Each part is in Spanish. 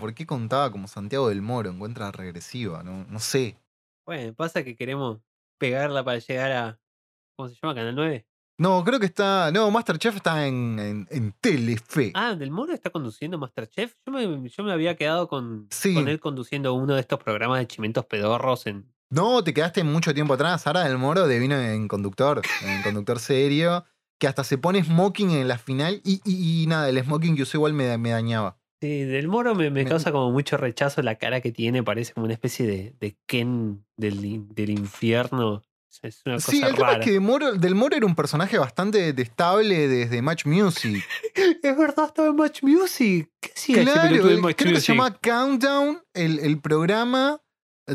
¿Por qué contaba como Santiago del Moro? Encuentra regresiva, no, no sé. Bueno, pasa que queremos pegarla para llegar a. ¿Cómo se llama? Canal 9. No, creo que está. No, Masterchef está en, en, en Telefe. Ah, ¿Del Moro está conduciendo Masterchef? Yo me, yo me había quedado con, Sí. con él conduciendo uno de estos programas de chimentos pedorros en. No, te quedaste mucho tiempo atrás. Sara del Moro devino en conductor, en conductor serio, que hasta se pone smoking en la final y, y- y nada, el smoking que usó igual me, me dañaba. Sí, del Moro me, me causa como mucho rechazo la cara que tiene, parece como una especie de, de Ken del, del infierno. Es- una cosa Sí, el tema rara. es que de Moro- del Moro era un personaje bastante detestable desde Match Music. Es verdad, estaba en Match Music. ¿Qué hacía Claro, Match creo que se Music? llama Countdown, el, el programa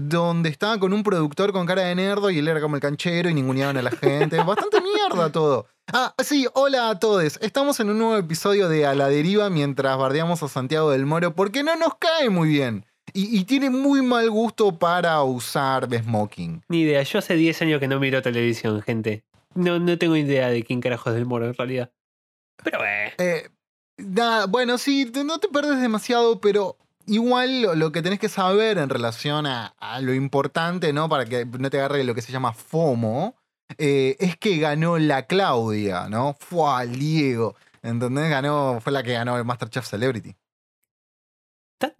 donde estaba con un productor con cara de nerdo y él era como el canchero y ninguneaban a la gente. Bastante mierda todo. Ah, sí, hola a todos. Estamos en un nuevo episodio de A la Deriva mientras bardeamos a Santiago del Moro porque no nos cae muy bien. Y, y tiene muy mal gusto para usar de smoking. Ni idea, yo hace 10 años que no miro televisión, gente. No, no tengo idea de quién carajo es del Moro en realidad. Pero eh, Eh, nada, bueno, sí, no te perdes demasiado, pero igual lo, lo que tenés que saber en relación a, a lo importante, ¿no? Para que no te agarre lo que se llama FOMO, eh, es que ganó la Claudia, ¿no? Fue al Diego. ¿Entendés? Ganó, fue la que ganó el Masterchef Celebrity. tan-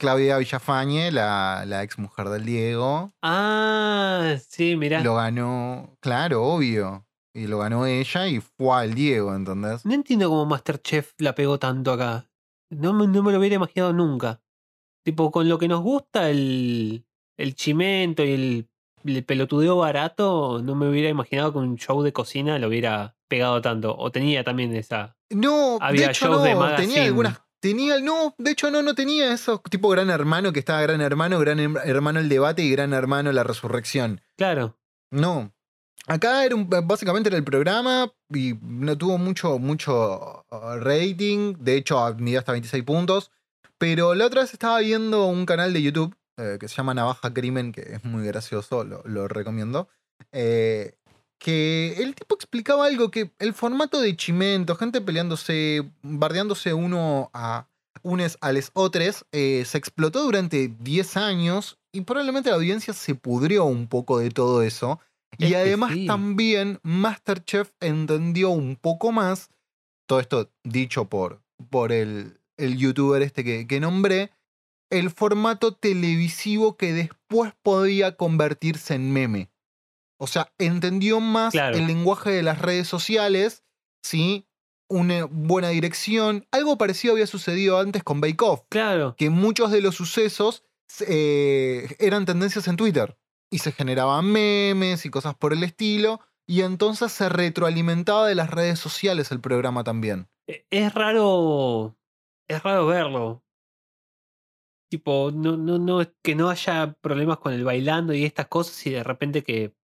Claudia Villafañe, la, la ex mujer del Diego, Ah, sí, mirá. lo ganó, claro, obvio. Y lo ganó ella y fue al Diego, ¿entendés? No entiendo cómo Masterchef la pegó tanto acá. No, no me lo hubiera imaginado nunca. Tipo, con lo que nos gusta el, el chimento y el, el pelotudeo barato, no me hubiera imaginado que un show de cocina lo hubiera pegado tanto. O tenía también esa. No, Había de hecho shows no, de tenía magazine. algunas. Tenía, no, de hecho no, no tenía eso tipo Gran Hermano que estaba Gran Hermano, Gran Her- Hermano el debate y Gran Hermano la resurrección. Claro. No. Acá era un- básicamente era el programa y no tuvo mucho, mucho uh, rating. De hecho, midió hasta 26 puntos. Pero la otra vez estaba viendo un canal de YouTube eh, que se llama Navaja Crimen, que es muy gracioso, lo, lo recomiendo. eh, que el tipo explicaba algo que el formato de chimento, gente peleándose, bardeándose uno a unes a los otros, eh, se explotó durante 10 años y probablemente la audiencia se pudrió un poco de todo eso. Es Y además sí. también Masterchef entendió un poco más, todo esto dicho por, por el, el youtuber este que, que nombré, el formato televisivo que después podía convertirse en meme. O sea, entendió más Claro. el lenguaje de las redes sociales, ¿sí? Una buena dirección. Algo parecido había sucedido antes con Bake Off Claro. que muchos de los sucesos eh, eran tendencias en Twitter y se generaban memes y cosas por el estilo y entonces se retroalimentaba de las redes sociales el programa también. E- Es raro. Es raro verlo. Tipo, no, no, no, que no haya problemas con el bailando y estas cosas y de repente que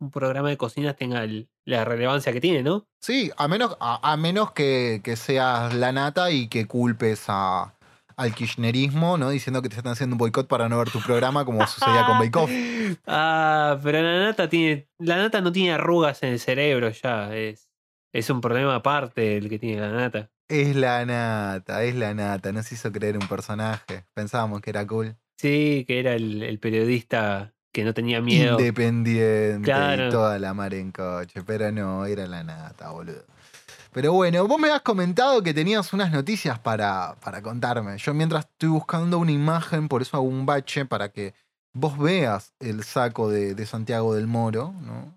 un programa de cocina tenga el- la relevancia que tiene, ¿no? Sí, a menos, a, a menos que, que seas la nata y que culpes a, al kirchnerismo, ¿no? Diciendo que te están haciendo un boicot para no ver tu programa como sucedía con Bake Off. Ah, pero la nata tiene. La nata no tiene arrugas en el cerebro ya. Es, es un problema aparte el que tiene la nata. Es la nata, es la nata. Nos hizo creer un personaje. Pensábamos que era cool. Sí, que era el, el periodista que no tenía miedo. Independiente Claro. y toda la mar en coche, pero no, era la nata, boludo. Pero bueno, vos me has comentado que tenías unas noticias para, para contarme. Yo mientras estoy buscando una imagen, por eso hago un bache para que vos veas el saco de, de Santiago del Moro, ¿no?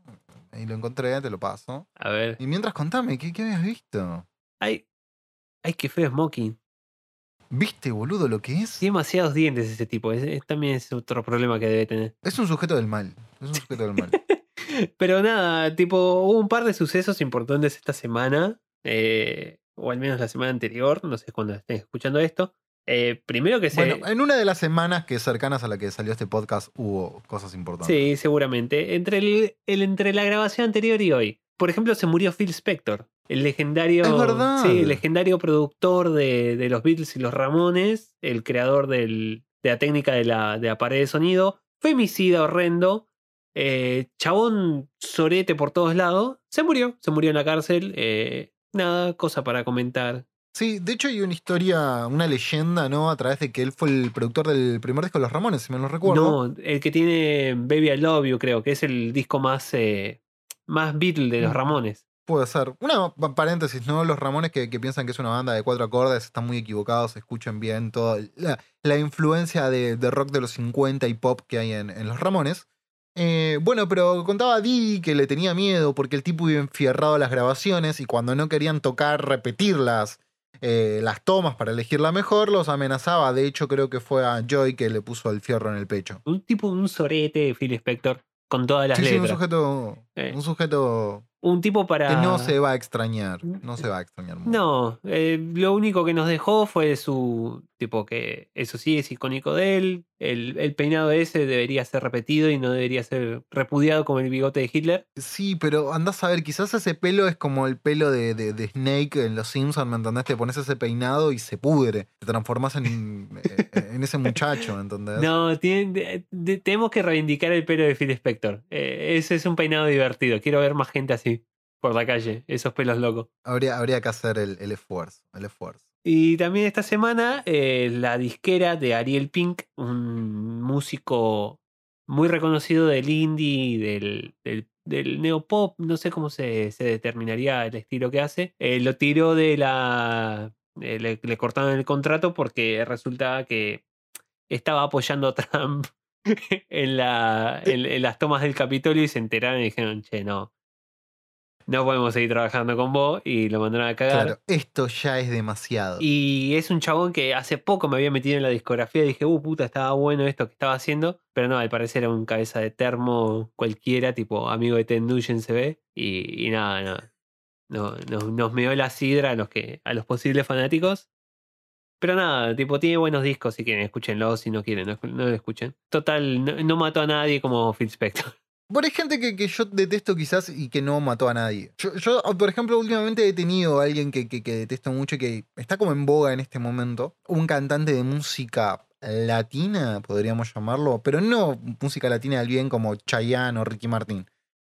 Ahí lo encontré, te lo paso. A ver. Y mientras contame, ¿qué, qué habías visto? Ay, ay, qué feo Smoking. ¿Viste, boludo, lo que es? Tiene demasiados dientes ese tipo. es- es- también es otro problema que debe tener. Es un sujeto del mal. Es un sujeto del mal. Pero nada, tipo, hubo un par de sucesos importantes esta semana. eh, o al menos la semana anterior. No sé cuándo estén escuchando esto. Eh, primero que se. Bueno, en una de las semanas que cercanas a la que salió este podcast hubo cosas importantes. Sí, seguramente. Entre, el, el- entre la grabación anterior y hoy. Por ejemplo, se murió Phil Spector, el legendario. Es verdad. Sí, el legendario productor de, de los Beatles y los Ramones, el creador del- de la técnica de la, de la pared de sonido. Femicida horrendo. eh, chabón sorete por todos lados. Se murió, se murió en la cárcel. eh, nada, cosa para comentar. Sí, de hecho hay una historia, una leyenda, ¿no? A través de que él fue el productor del primer disco de Los Ramones, si me lo recuerdo. No, el que tiene Baby I Love You, creo que es el disco más, eh, más Beatle de los Mm. Ramones. Puede ser. Una pa- paréntesis, ¿no? Los Ramones que, que piensan que es una banda de cuatro acordes están muy equivocados, escuchen bien toda la, la influencia de, de rock de los 50 y pop que hay en, en Los Ramones. Eh, bueno, pero contaba Didi que le tenía miedo porque el tipo iba enfierrado a las grabaciones y cuando no querían tocar, repetirlas, eh, las tomas para elegir la mejor, los amenazaba. De hecho, creo que fue a Joy que le puso el fierro en el pecho. Un tipo, un sorete, Phil Spector, con todas las Sí, sí, un letras. sujeto, Eh. un sujeto un tipo para. que no se va a extrañar. No se va a extrañar mucho. No, eh, lo único que nos dejó fue su. Tipo que eso sí es icónico de él. El, el peinado ese debería ser repetido y no debería ser repudiado como el bigote de Hitler. Sí, pero andás a ver, quizás ese pelo es como el pelo de, de- de Snake en Los Simpsons, ¿me entendés? Te pones ese peinado y se pudre. Te transformás en, eh, en ese muchacho, ¿me entendés? No, tienen- de- tenemos que reivindicar el pelo de Phil Spector. Eh, ese es un peinado divertido. Quiero ver más gente así por la calle, esos pelos locos. Habría, habría que hacer el, el esfuerzo, el esfuerzo. Y también esta semana eh, la disquera de Ariel Pink, un músico muy reconocido del indie, del, del, del neopop, no sé cómo se, se determinaría el estilo que hace, eh, lo tiró de la... eh, le, le cortaron el contrato porque resultaba que estaba apoyando a Trump en, la, en, en las tomas del Capitolio y se enteraron y dijeron, che, no. No podemos seguir trabajando con vos y lo mandaron a cagar. Claro, esto ya es demasiado. Y es un chabón que hace poco me había metido en la discografía y dije, uh, puta, estaba bueno esto que estaba haciendo. Pero no, al parecer era un cabeza de termo cualquiera, tipo amigo de Ted Nugent se ve. Y, y nada, nada. No, nos, nos meó la sidra a los, que, a los posibles fanáticos. Pero nada, tipo, tiene buenos discos si quieren, escúchenlo. Si no quieren, no, no lo escuchen. Total, no, no mató a nadie como Phil Spector. Bueno, hay gente que, que yo detesto quizás y que no mató a nadie. Yo, yo, por ejemplo, últimamente he tenido a alguien que, que- que detesto mucho y que está como en boga en este momento. Un cantante de música latina, podríamos llamarlo, pero no música latina del bien como Chayanne o Ricky Martin.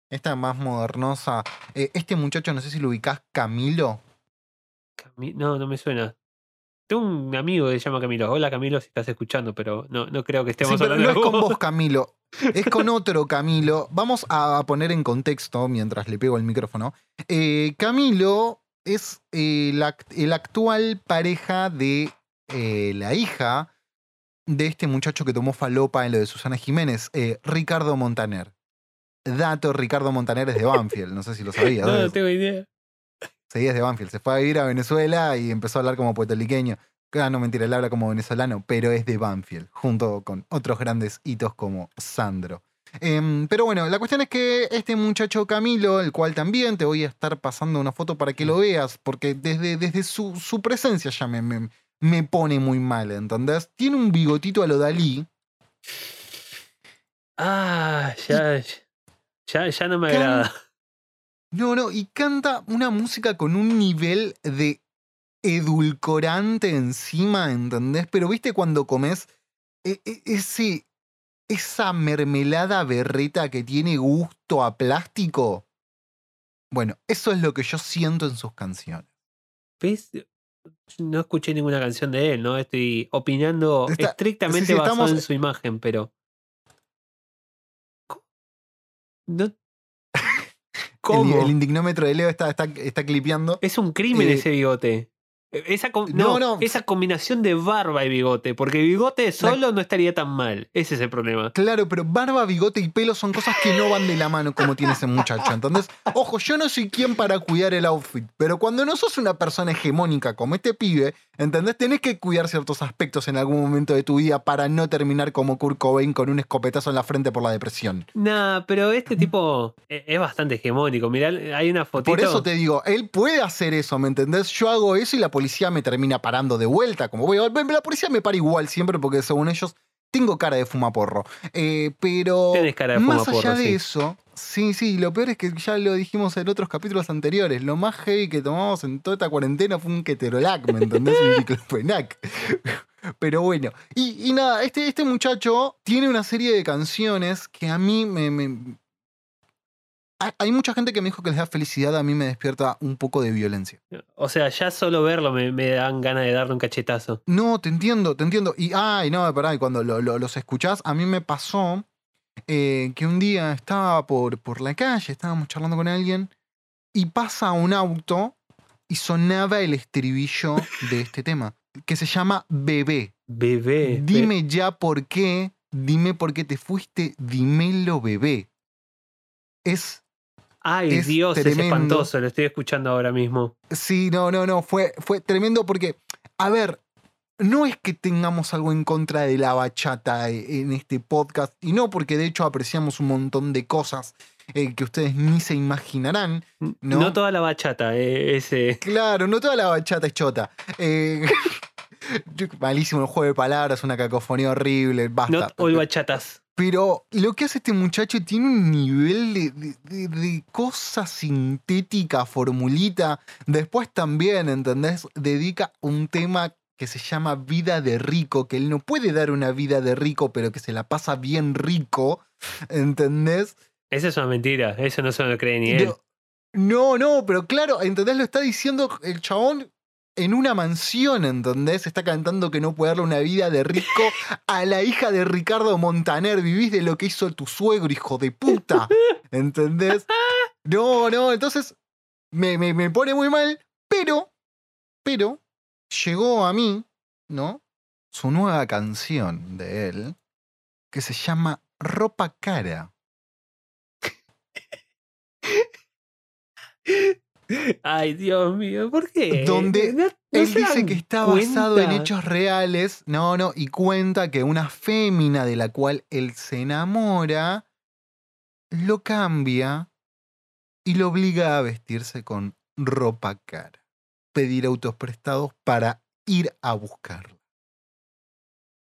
Esta más modernosa. Eh, este muchacho, no sé si lo ubicás, Camilo. Cami- No, no me suena. Tengo un amigo que se llama Camilo. Hola Camilo, si estás escuchando, pero no, no creo que Sí, estemos pero hablando no es con vos, Camilo. Es con otro Camilo. Vamos a poner en contexto mientras le pego el micrófono. Eh, Camilo es eh, la el actual pareja de eh, la hija de este muchacho que tomó falopa en lo de Susana Jiménez, Ricardo Montaner. Dato, Ricardo Montaner es de Banfield, no sé si lo sabías. No, no tengo idea. Sí, es de Banfield. Se fue a vivir a Venezuela y empezó a hablar como puertorriqueño. Ah, no, mentira, él habla como venezolano, pero es de Banfield, junto con otros grandes hitos como Sandro. Em, pero bueno, la cuestión es que este muchacho Camilo, el cual también te voy a estar pasando una foto para que lo veas, porque desde, desde su, su presencia ya me, me, me pone muy mal, ¿entendés? Tiene un bigotito a lo Dalí. Ah, ya, ya, ya no me agrada. No, no, y canta una música con un nivel de edulcorante encima, ¿entendés? Pero viste cuando comes e- e- ese, esa mermelada berreta que tiene gusto a plástico. Bueno, eso es lo que yo siento en sus canciones. ¿Ves? No escuché ninguna canción de él, ¿no? Estoy opinando Está- estrictamente sí, sí, basado estamos- en su imagen, pero. ¿Cómo? No- El, ¿Cómo? el indignómetro de Leo está, está, está clipeando. Es un crimen Eh, ese bigote. Esa, com- No, no, no. esa combinación de barba y bigote, porque bigote solo no estaría tan mal. Ese es el problema. Claro, pero barba, bigote y pelo son cosas que no van de la mano como tiene ese muchacho. Entonces, ojo, yo no soy quien para cuidar el outfit, pero cuando no sos una persona hegemónica como este pibe, ¿entendés? Tenés que cuidar ciertos aspectos en algún momento de tu vida para no terminar como Kurt Cobain con un escopetazo en la frente por la depresión. Nah, pero este tipo e- es bastante hegemónico. Mirá, hay una fotito. Por eso te digo, él puede hacer eso, ¿me entendés? Yo hago eso y la policía me termina parando de vuelta. Como voy, la policía me para igual siempre porque según ellos tengo cara de fumaporro. Eh, pero cara de más fumaporro, allá de sí. eso, sí, sí, lo peor es que ya lo dijimos en otros capítulos anteriores. Lo más heavy que tomamos en toda esta cuarentena fue un keterolac, ¿me entendés? un diclofenac. Pero bueno, y, y nada, este, este muchacho tiene una serie de canciones que a mí me, me- hay- mucha gente que me dijo que les da felicidad, a mí me despierta un poco de violencia. O sea, ya solo verlo me, me dan ganas de darle un cachetazo. No, te entiendo, te entiendo. Y, ay, no, pará, y cuando lo- lo- los escuchás, a mí me pasó eh, que un día estaba por, por la calle, estábamos charlando con alguien, y pasa un auto y sonaba el estribillo de este tema, que se llama Bebé. Bebé. Dime ya por qué, dime por qué te fuiste, dímelo, bebé. Es Ay, es Dios, es tremendo. espantoso. Lo estoy escuchando ahora mismo. Sí, no, no, no, fue, fue tremendo porque, a ver, no es que tengamos algo en contra de la bachata e- en este podcast, y no porque de hecho apreciamos un montón de cosas eh, que ustedes ni se imaginarán. No, No. toda la bachata, eh, ese. Claro, no toda la bachata es chota. Eh, malísimo el juego de palabras, una cacofonía horrible, basta. Not all bachatas. Pero lo que hace este muchacho tiene un nivel de, de- de- de cosa sintética, formulita. Después también, ¿entendés? Dedica un tema que se llama vida de rico, que él no puede dar una vida de rico, pero que se la pasa bien rico, ¿entendés? Esa es una mentira. Eso no se lo cree ni él. No, no, no, pero claro, ¿entendés? Lo está diciendo el chabón en una mansión, ¿entendés? Está cantando que no puede darle una vida de rico a la hija de Ricardo Montaner. Vivís de lo que hizo tu suegro, hijo de puta. ¿Entendés? No, no, entonces me, me, me pone muy mal, pero, pero, llegó a mí, ¿no? Su nueva canción de él, que se llama Ropa Cara. Ay, Dios mío, ¿por qué? Donde No- no Él dice que está basado en hechos reales, no, no, y cuenta que una fémina de la cual él se enamora lo cambia y lo obliga a vestirse con ropa cara, pedir autos prestados para ir a buscarla.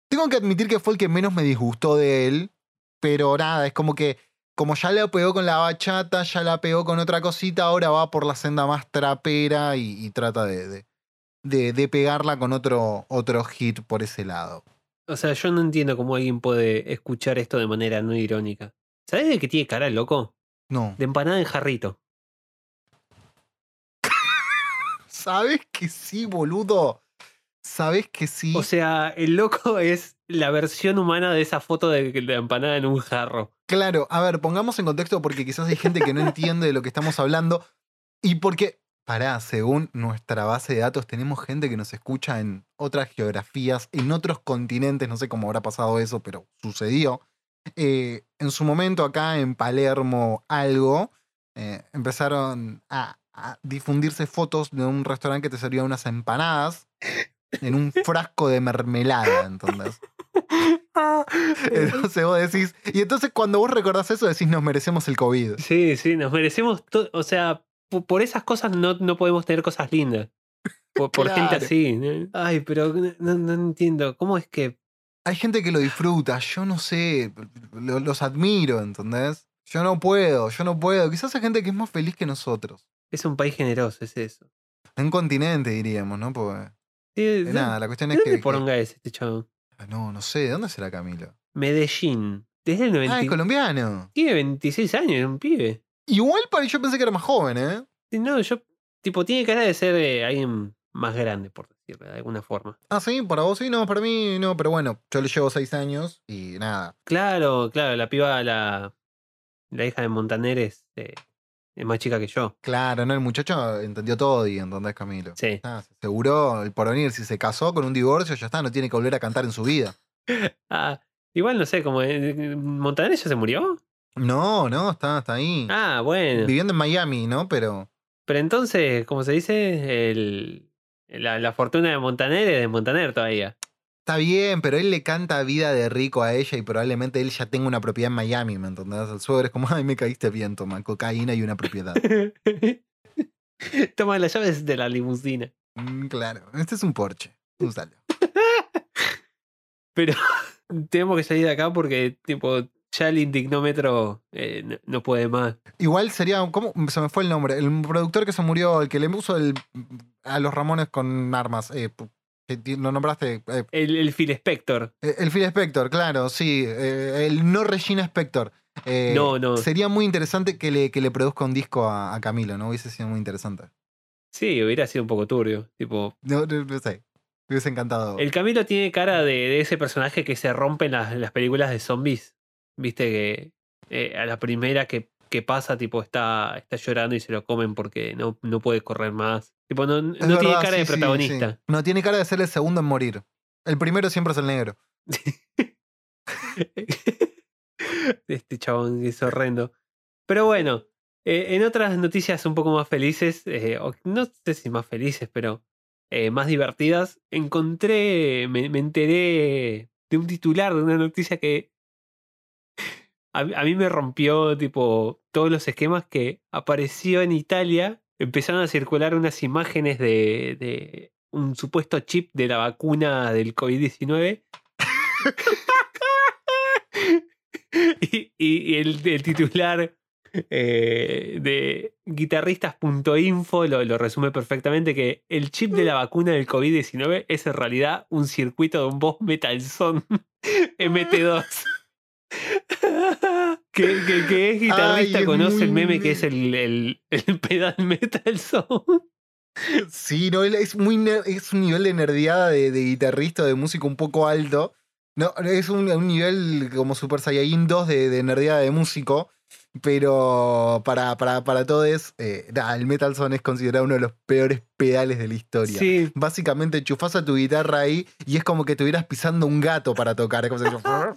Tengo que admitir que fue el que menos me disgustó de él, pero nada, es como que como ya la pegó con la bachata, ya la pegó con otra cosita, ahora va por la senda más trapera y, y trata de, de, de- de pegarla con otro, otro hit por ese lado. O sea, yo no entiendo cómo alguien puede escuchar esto de manera no irónica. ¿Sabes de qué tiene cara el loco? No. De empanada en jarrito. ¿Sabes que sí, boludo? ¿Sabes que sí? O sea, el loco es la versión humana de esa foto de la empanada en un jarro. Claro, a ver, pongamos en contexto porque quizás hay gente que no entiende de lo que estamos hablando. Y porque, pará, según nuestra base de datos, tenemos gente que nos escucha en otras geografías, en otros continentes, no sé cómo habrá pasado eso, pero sucedió. Eh, en su momento, acá en Palermo, algo, eh, empezaron a, a difundirse fotos de un restaurante que te servía unas empanadas en un frasco de mermelada, ¿entendés? Entonces vos decís, y entonces cuando vos recordás eso decís nos merecemos el COVID. Sí, sí, nos merecemos todo. O sea, po- por esas cosas no, no podemos tener cosas lindas. Por, por gente Claro. así. ¿no? Ay, pero no, no entiendo. ¿Cómo es que Hay gente que lo disfruta, yo no sé, lo- los admiro, ¿entendés? Yo no puedo, yo no puedo. Quizás hay gente que es más feliz que nosotros. es un país generoso? Es eso. En continente diríamos, ¿no? Porque, eh, ¿de- nada, la cuestión ¿De es que... poronga es este chavo? que- no, no sé, ¿de dónde será Camilo? Medellín. Desde el 90. Ah, es colombiano. Tiene 26 años, es un pibe. Igual para yo pensé que era más joven, ¿eh? No, yo. Tipo, tiene cara de ser eh, alguien más grande, por decirlo de alguna forma. Ah, sí, para vos sí, no, para mí no, pero bueno, yo le llevo seis años y nada. Claro, claro, la piba, la, la hija de Montaner es. eh, es más chica que yo. Claro, ¿no? El muchacho entendió todo y ¿entendés, Camilo? Sí. Ah, se aseguró el porvenir. Si se casó con un divorcio, ya está, no tiene que volver a cantar en su vida. Ah, igual no sé, como eh, Montaner ya se murió. No, no, está, está ahí. Ah, bueno. Viviendo en Miami, ¿no? Pero. Pero entonces, como se dice, el, la, la fortuna de Montaner es de Montaner todavía. Está bien, pero él le canta vida de rico a ella y probablemente él ya tenga una propiedad en Miami, ¿me entendés? El suegro es como, ay, me caíste bien, toma, cocaína y una propiedad. Toma las llaves de la limusina. Mm, claro, este es un Porsche. Úsalo. Pero tenemos que salir de acá porque, tipo, ya el indignómetro eh, no, no puede más. Igual sería, ¿cómo? Se me fue el nombre. El productor que se murió, el que le puso el, a los Ramones con armas. Eh, lo nombraste. eh, El, el Phil Spector. el Phil Spector, claro, sí. eh, el no Regina Spector. Eh, No, no. Sería muy interesante que le, que le produzca un disco a, a Camilo, ¿no? Hubiese sido muy interesante. Sí, hubiera sido un poco turbio. Tipo, No, no, no sé. Me hubiese encantado. el Camilo tiene cara de, de ese personaje que se rompe en las, las películas de zombies. Viste que eh, a la primera que, que pasa, tipo, está, está llorando y se lo comen porque no, no puede correr más. Tipo, no, tiene cara de sí, protagonista. sí. No tiene cara de ser el segundo en morir. El primero siempre es el negro. este chabón es horrendo. Pero bueno, eh, en otras noticias un poco más felices, eh, o no sé si más felices, pero eh, más divertidas, encontré, me, me enteré de un titular de una noticia que a, mí me rompió tipo todos los esquemas que apareció en Italia. Empezaron a circular unas imágenes de, un supuesto chip de la vacuna del COVID-19 y, el titular eh, de guitarristas.info lo, lo resume perfectamente que el chip de la vacuna del COVID-19 es en realidad un circuito de un Boss Metal Son MT2. Que, que, que es guitarrista Ay, es conoce el meme que es el, el, el pedal Metal Son. Sí, no, es muy es un nivel de nerdeada de, de guitarrista, de músico un poco alto. No, es un, un nivel como Super Saiyajin 2 de, de nerdeada de músico. Pero para, para, para todos, eh, nah, el Metal Son es considerado uno de los peores pedales de la historia. Sí, Básicamente enchufás a tu guitarra ahí y es como que estuvieras pisando un gato para tocar. Es, como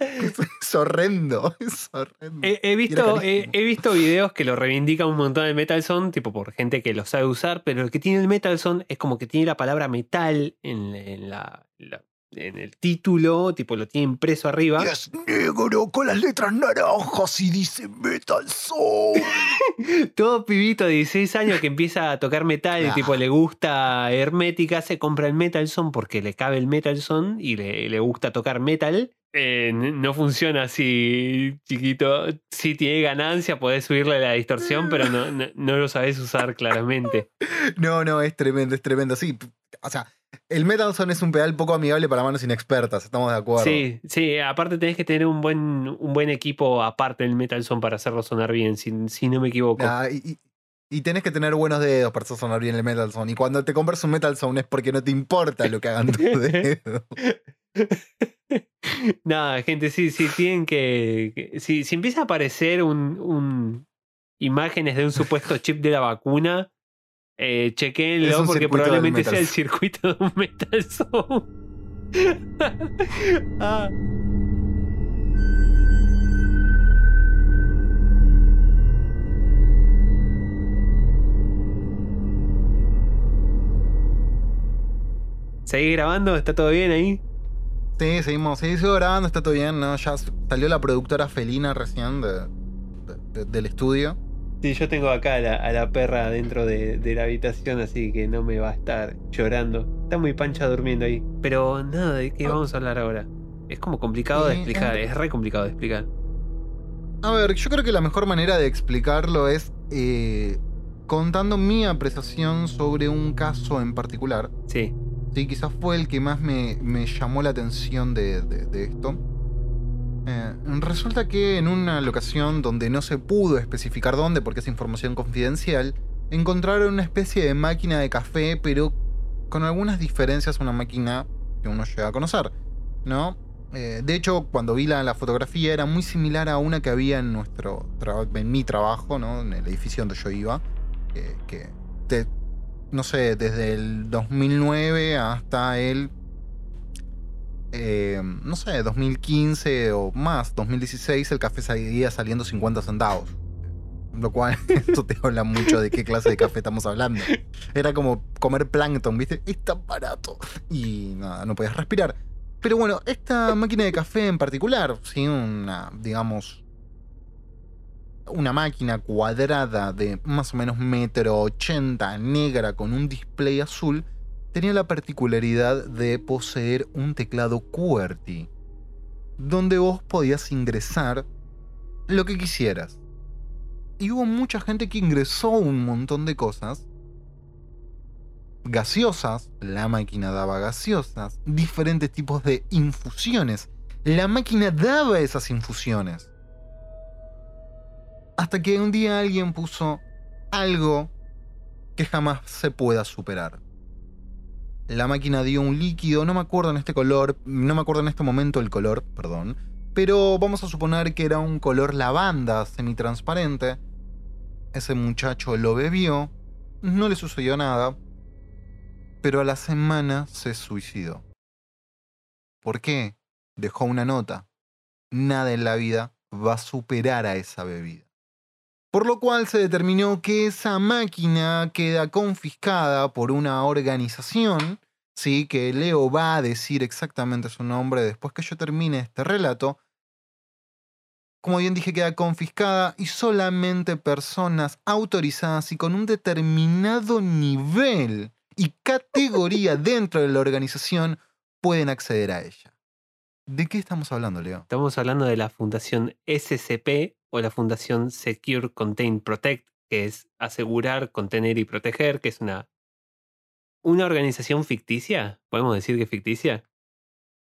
es, horrendo, es horrendo. He, he visto, he, visto videos que lo reivindican un montón el Metal Son, tipo por gente que lo sabe usar, pero lo que tiene el Metal Son es como que tiene la palabra metal en, en la, la- en el título, tipo lo tiene impreso arriba. Y es negro con las letras naranjas y dice Metal Soul. Todo pibito de 16 años que empieza a tocar metal, Claro. tipo le gusta Hermética, se compra el Metal Son porque le cabe el Metal Son y le, le gusta tocar metal. Eh, no funciona así, chiquito. Si tiene ganancia, podés subirle la distorsión, pero no, no, no lo sabés usar claramente. No, no, es tremendo, es tremendo. Sí, o sea, el Metal Son es un pedal poco amigable para manos inexpertas, estamos de acuerdo. Sí, sí, aparte tenés que tener un buen, un buen equipo aparte del Metal Son para hacerlo sonar bien, si, si no me equivoco. Ah, y, y- tenés que tener buenos dedos para hacer sonar bien el Metal Son. Y cuando te compras un Metal Son es porque no te importa lo que hagan tus dedos. Nada, gente, sí, sí, tienen que. que- si, si empieza a aparecer un, un- imágenes de un supuesto chip de la vacuna, eh, un porque probablemente sea el circuito de un Metal Zone. Ah. ¿Seguís grabando? ¿Está todo bien ahí? Sí, seguimos, sí, sigo grabando, está todo bien, ¿no? Ya salió la productora felina recién de- de- de- del estudio. Sí, yo tengo acá a la, a la perra dentro de, de la habitación, así que no me va a estar llorando. Está muy pancha durmiendo ahí. Pero nada, ¿de qué Ah. vamos a hablar ahora? Es como complicado de explicar, eh. es re complicado de explicar. A ver, yo creo que la mejor manera de explicarlo es eh, contando mi apreciación sobre un caso en particular. Sí, Sí, quizás fue el que más me, me llamó la atención de, de- de esto. Eh, resulta que en una locación donde no se pudo especificar dónde, porque es información confidencial, encontraron una especie de máquina de café, pero con algunas diferencias a una máquina que uno llega a conocer, ¿no? Eh, de hecho, cuando vi la, fotografía era muy similar a una que había en nuestro en mi trabajo, ¿no? En el edificio donde yo iba. eh, que no sé, desde el 2009 hasta el eh, no sé, 2015 o más, 2016, el café seguía saliendo 50 centavos. Lo cual, eso te habla mucho de qué clase de café estamos hablando. Era como comer plancton, ¿viste? Es tan barato. Y nada, no podías respirar. Pero bueno, esta máquina de café en particular, ¿sí? Una, digamos, una máquina cuadrada de más o menos metro ochenta, negra, con un display azul, tenía la particularidad de poseer un teclado QWERTY, donde vos podías ingresar lo que quisieras. Y hubo mucha gente que ingresó un montón de cosas. Gaseosas, la máquina daba gaseosas, diferentes tipos de infusiones. La máquina daba esas infusiones. Hasta que un día alguien puso algo que jamás se pueda superar. La máquina dio un líquido, no me acuerdo en este color, no me acuerdo en este momento el color, perdón, pero vamos a suponer que era un color lavanda semitransparente. Ese muchacho lo bebió, no le sucedió nada, pero a la semana se suicidó. ¿Por qué? Dejó una nota. Nada en la vida va a superar a esa bebida. Por lo cual se determinó que esa máquina queda confiscada por una organización, sí, que Leo va a decir exactamente su nombre después que yo termine este relato. Como bien dije, queda confiscada y solamente personas autorizadas y con un determinado nivel y categoría dentro de la organización pueden acceder a ella. ¿De qué estamos hablando, Leo? Estamos hablando de la fundación SCP o la fundación Secure Contain Protect, que es asegurar, contener y proteger, que es una, una organización ficticia. ¿Podemos decir que es ficticia?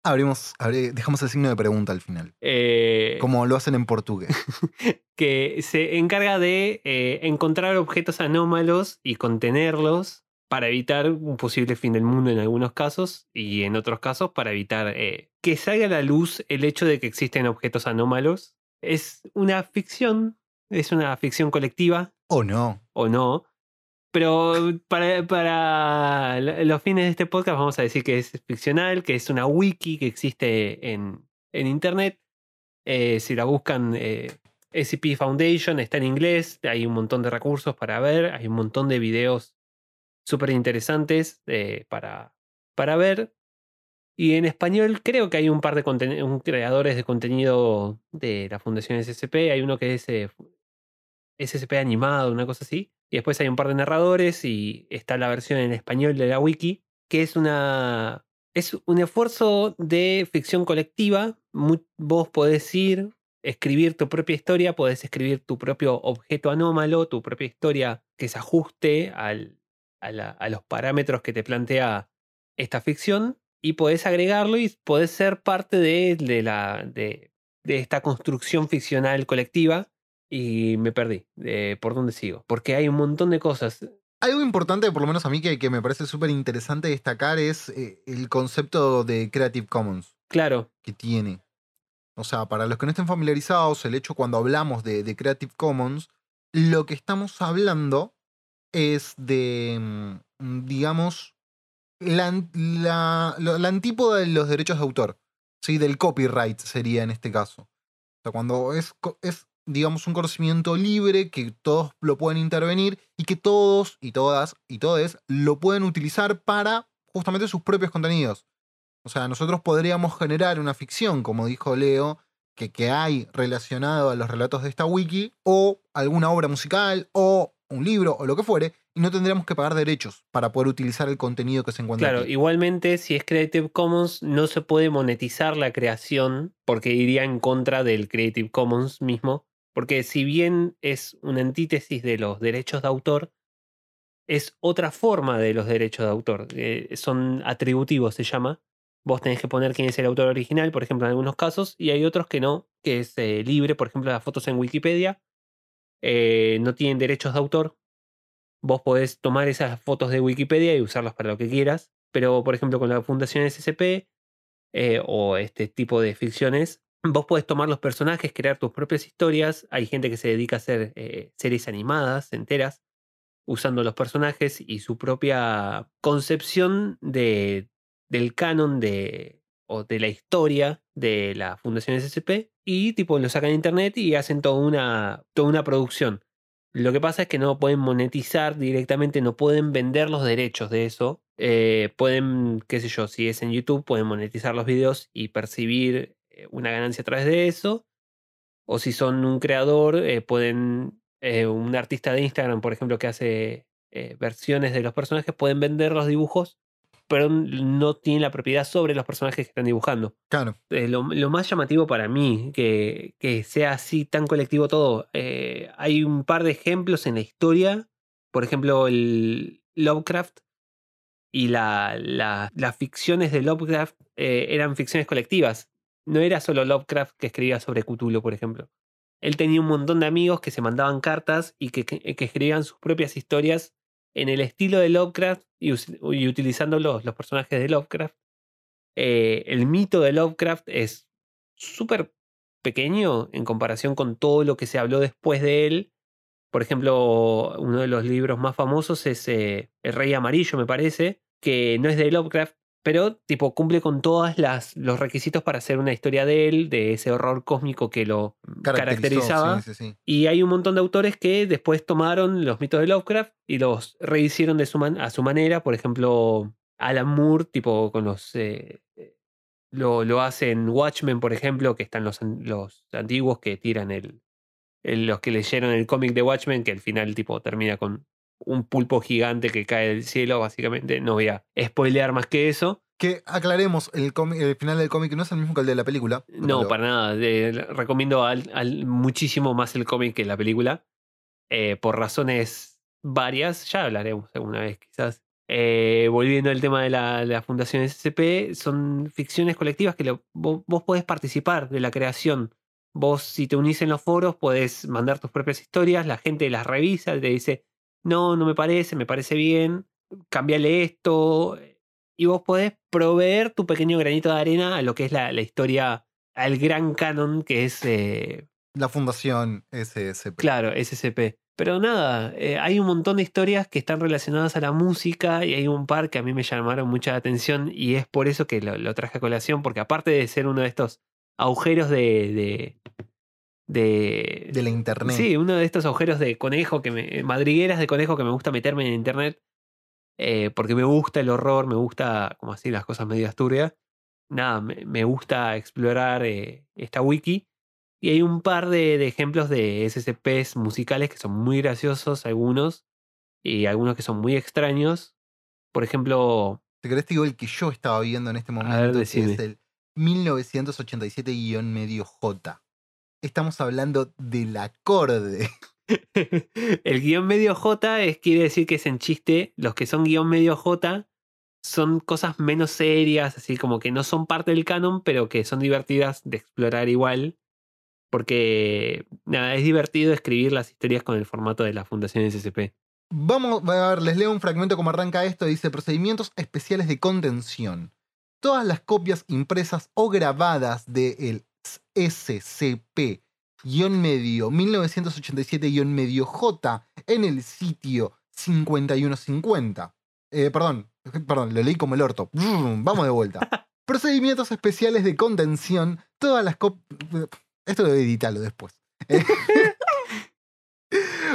Abrimos, dejamos el signo de pregunta al final. Eh, Como lo hacen en portugués. que se encarga de eh, encontrar objetos anómalos y contenerlos para evitar un posible fin del mundo en algunos casos y en otros casos para evitar eh, que salga a la luz el hecho de que existen objetos anómalos. Es una ficción, es una ficción colectiva ¿O no? o no. Pero para, para lo- los fines de este podcast vamos a decir que es ficcional, que es una wiki que existe en, en internet. Eh, si la buscan, eh, SCP Foundation está en inglés, hay un montón de recursos para ver, hay un montón de videos súper interesantes eh, para, para ver. Y en español creo que hay un par de creadores de contenido de la Fundación SCP. Hay uno que es eh, SCP animado, una cosa así. Y después hay un par de narradores y está la versión en español de la wiki, que es una... Es un esfuerzo de ficción colectiva. Vos podés ir, escribir tu propia historia, podés escribir tu propio objeto anómalo, tu propia historia que se ajuste al, a, la- a los parámetros que te plantea esta ficción y podés agregarlo y podés ser parte de, de la, de, de esta construcción ficcional colectiva y me perdí. de ¿Por dónde sigo? Porque hay un montón de cosas. Algo importante, por lo menos a mí, que, que me parece súper interesante destacar es eh, el concepto de Creative Commons Claro, que tiene. O sea, para los que no estén familiarizados, el hecho cuando hablamos de, de Creative Commons, lo que estamos hablando es de, mm, digamos, la, la, la antípoda de los derechos de autor, ¿sí? del copyright sería en este caso. O sea, cuando es, es, digamos, un conocimiento libre, que todos lo pueden intervenir y que todos y todas y todes lo pueden utilizar para justamente sus propios contenidos. O sea, nosotros podríamos generar una ficción, como dijo Leo, que, que hay relacionado a los relatos de esta wiki, o alguna obra musical, o un libro, o lo que fuere, y no tendríamos que pagar derechos para poder utilizar el contenido que se encuentra claro. aquí. Igualmente, si es Creative Commons, no se puede monetizar la creación porque iría en contra del Creative Commons mismo. Porque si bien es una antítesis de los derechos de autor, es otra forma de los derechos de autor. eh, son atributivos, se llama. Vos tenés que poner quién es el autor original, por ejemplo, en algunos casos, y hay otros que no, que es eh, libre. Por ejemplo, las fotos en Wikipedia eh, no tienen derechos de autor. Vos podés tomar esas fotos de Wikipedia y usarlas para lo que quieras. Pero, por ejemplo, con la Fundación SCP eh, o este tipo de ficciones, vos podés tomar los personajes, crear tus propias historias. Hay gente que se dedica a hacer eh, series animadas enteras usando los personajes y su propia concepción de, del canon de, o de la historia de la Fundación SCP y tipo lo sacan a internet y hacen toda una, toda una producción. Lo que pasa es que no pueden monetizar directamente, no pueden vender los derechos de eso. Eh, pueden, qué sé yo, si es en YouTube, pueden monetizar los videos y percibir eh, una ganancia a través de eso. O si son un creador, eh, pueden, un artista de Instagram, por ejemplo, que hace versiones de los personajes, pueden vender los dibujos, pero no tienen la propiedad sobre los personajes que están dibujando. Claro. Eh, lo, lo más llamativo para mí, que, que sea así tan colectivo todo, eh, hay un par de ejemplos en la historia, por ejemplo, el Lovecraft y la, la- las ficciones de Lovecraft eh, eran ficciones colectivas. No era solo Lovecraft que escribía sobre Cthulhu, por ejemplo. Él tenía un montón de amigos que se mandaban cartas y que, que- que escribían sus propias historias en el estilo de Lovecraft y, utilizando los, los personajes de Lovecraft. Eh, el mito de Lovecraft es súper pequeño en comparación con todo lo que se habló después de él. Por ejemplo, uno de los libros más famosos es eh, El Rey Amarillo, me parece, que no es de Lovecraft, pero tipo cumple con todos los requisitos para hacer una historia de él, de ese horror cósmico que lo Caracterizó, caracterizaba. Sí, sí, sí. Y hay un montón de autores que después tomaron los mitos de Lovecraft y los rehicieron de su man- a su manera. Por ejemplo, Alan Moore, tipo con los. eh, eh, lo, lo hace en Watchmen, por ejemplo, que están los, los antiguos que tiran el- Los que leyeron el cómic de Watchmen, que al final, tipo, termina con un pulpo gigante que cae del cielo, básicamente. No voy a spoilear más que eso. Que aclaremos, el, final del cómic no es el mismo que el de la película. No, Pero- para nada. eh, recomiendo al- al- muchísimo más el cómic que la película. eh, por razones varias. Ya hablaremos alguna vez, quizás. Eh, volviendo al tema de la, la Fundación SCP, son ficciones colectivas que lo- vos, vos podés participar de la creación. Vos, si te unís en los foros, podés mandar tus propias historias, la gente las revisa, te dice, no, no me parece, me parece bien, cambiale esto. Y vos podés proveer tu pequeño granito de arena a lo que es la, la historia, al gran canon que es, eh, La fundación SSP. claro, SCP. Pero nada, eh, hay un montón de historias que están relacionadas a la música y hay un par que a mí me llamaron mucha atención y es por eso que lo, lo traje a colación, porque aparte de ser uno de estos agujeros de... de, de- De la internet. Sí, uno de estos agujeros de conejo, que me, madrigueras de conejo que me gusta meterme en internet, eh, porque me gusta el horror, me gusta, como así, las cosas medias turbias. Nada, me, me gusta explorar eh, esta wiki. Y hay un par de, de ejemplos de SCPs musicales que son muy graciosos, algunos, y algunos que son muy extraños. Por ejemplo, ¿Te querés te digo el que yo estaba viendo en este ver, momento? que es el 1987-medio J. Estamos hablando del acorde. el guion medio J es, quiere decir que es en chiste. Los que son guion medio J son cosas menos serias, así como que no son parte del canon, pero que son divertidas de explorar igual. Porque nada, es divertido escribir las historias con el formato de la Fundación SCP. Vamos a ver, les leo un fragmento como arranca esto. Dice, procedimientos especiales de contención. Todas las copias impresas o grabadas del SCP medio 1987 medio J en el sitio 5150. Eh, perdón, perdón, lo leí como el orto. Vamos de vuelta. Procedimientos especiales de contención. Todas las copias... Esto lo editarlo después. Eh,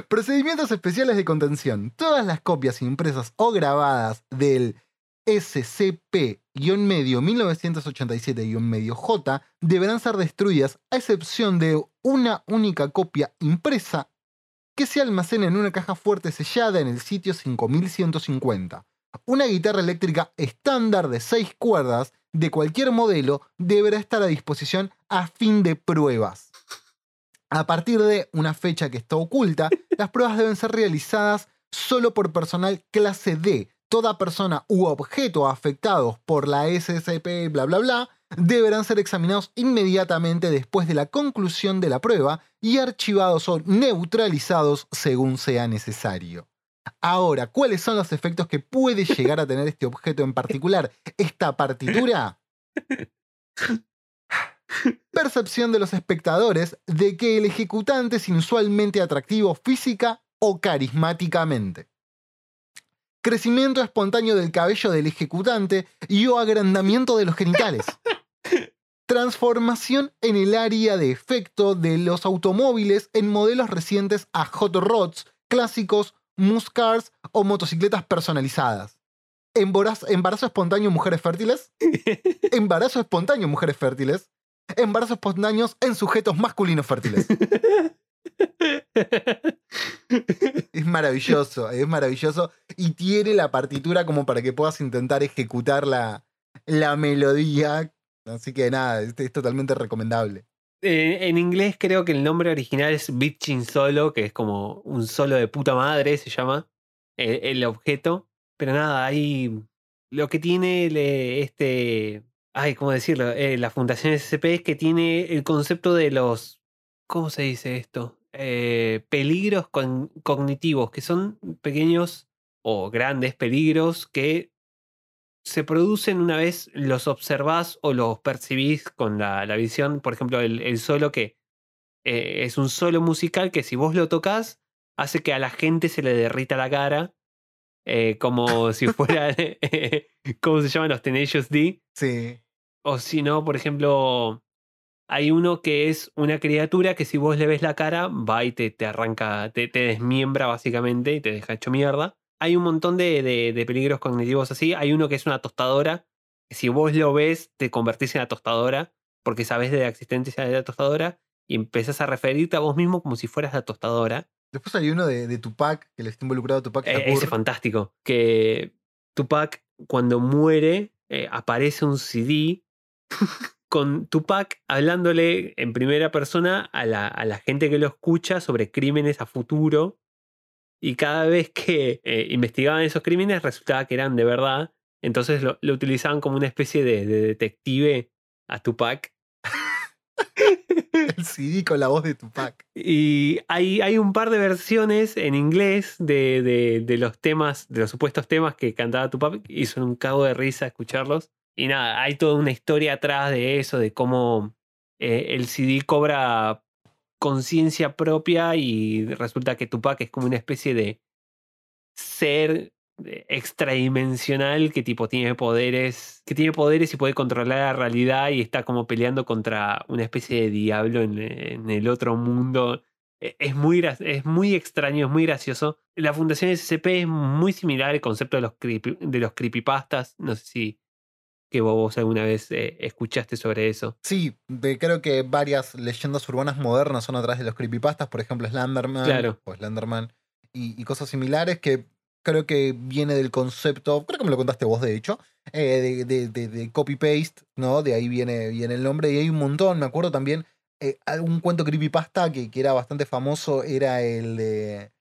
Procedimientos especiales de contención. Todas las copias impresas o grabadas del SCP-medio 1987-medio J deberán ser destruidas a excepción de una única copia impresa que se almacena en una caja fuerte sellada en el sitio 5150. Una guitarra eléctrica estándar de 6 cuerdas de cualquier modelo deberá estar a disposición a fin de pruebas. A partir de una fecha que está oculta, las pruebas deben ser realizadas solo por personal clase D. Toda persona u objeto afectados por la SCP, bla, bla, bla, deberán ser examinados inmediatamente después de la conclusión de la prueba y archivados o neutralizados según sea necesario. Ahora, ¿cuáles son los efectos que puede llegar a tener este objeto en particular? Esta partitura Percepción de los espectadores de que el ejecutante es inusualmente atractivo física o carismáticamente. Crecimiento espontáneo del cabello del ejecutante y o agrandamiento de los genitales. Transformación en el área de efecto de los automóviles en modelos recientes a hot rods, clásicos, muscars o motocicletas personalizadas. Embarazo, embarazo espontáneo en mujeres fértiles. Embarazo espontáneo en mujeres fértiles. Embarazos espontáneos en sujetos masculinos fértiles. Es maravilloso, es maravilloso. Y tiene la partitura como para que puedas intentar ejecutar la, la melodía. Así que nada, es, totalmente recomendable. Eh, en inglés creo que el nombre original es Bitchin Solo, que es como un solo de puta madre, se llama el, objeto. Pero nada, ahí lo que tiene le- este. Ay, ¿cómo decirlo? Eh, la Fundación SCP es que tiene el concepto de los. ¿Cómo se dice esto? Eh, peligros con- cognitivos, que son pequeños o grandes peligros que se producen una vez los observás o los percibís con la, la visión. Por ejemplo, el, el solo que eh, es un solo musical que si vos lo tocas hace que a la gente se le derrita la cara. eh, como si fuera, ¿cómo se llaman los Tenacious D? Sí. O si no, por ejemplo, hay uno que es una criatura que si vos le ves la cara, va y te, te arranca, te, te desmiembra básicamente y te deja hecho mierda. Hay un montón de, de- de peligros cognitivos así. Hay uno que es una tostadora, que si vos lo ves, te convertís en la tostadora, porque sabes de la existencia de la tostadora y empezás a referirte a vos mismo como si fueras la tostadora. Después hay uno de, de Tupac, que le está involucrado Tupac Eh, Shakur. ese es fantástico. Que Tupac, cuando muere, eh, aparece un CD con Tupac hablándole en primera persona a la, a la gente que lo escucha sobre crímenes a futuro. Y cada vez que eh, investigaban esos crímenes resultaba que eran de verdad. Entonces lo, lo utilizaban como una especie de, de detective a Tupac. El CD con la voz de Tupac. Y hay, hay un par de versiones en inglés de, de- de los temas, de los supuestos temas que cantaba Tupac, y son un cago de risa escucharlos. Y nada, hay toda una historia atrás de eso, de cómo eh, el CD cobra conciencia propia y resulta que Tupac es como una especie de ser eh, extradimensional que tipo tiene poderes, que tiene poderes y puede controlar la realidad y está como peleando contra una especie de diablo en, el otro mundo. E- Es muy, es muy extraño, es muy gracioso. La fundación SCP es muy similar al concepto de los, creepy- de los creepypastas. No sé si que vos, alguna vez eh, escuchaste sobre eso. Sí, de- creo que varias leyendas urbanas modernas son atrás de los creepypastas, por ejemplo Slenderman Claro. o Slenderman y, y cosas similares que creo que viene del concepto, creo que me lo contaste vos de hecho, eh, de, de- copy-paste, ¿no? De ahí viene, viene el nombre y hay un montón, me acuerdo también, eh, algún cuento creepypasta que, que era bastante famoso era el de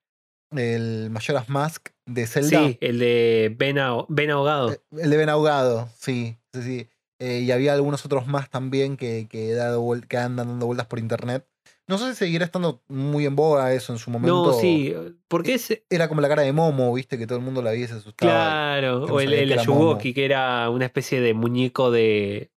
el Majora's Mask de Zelda. Sí, el de Ben, Aho- Ben Ahogado. Eh, El de Ben Ahogado, sí, sí, sí. Eh, y había algunos otros más también que, que, dado que andan dando vueltas por internet. No sé si seguirá estando muy en boga eso en su momento. no, sí, porque es, Era como la cara de Momo, viste, que todo el mundo la veía y se asustaba. Claro, no o el, el Ayuwoki, que era una especie de muñeco de,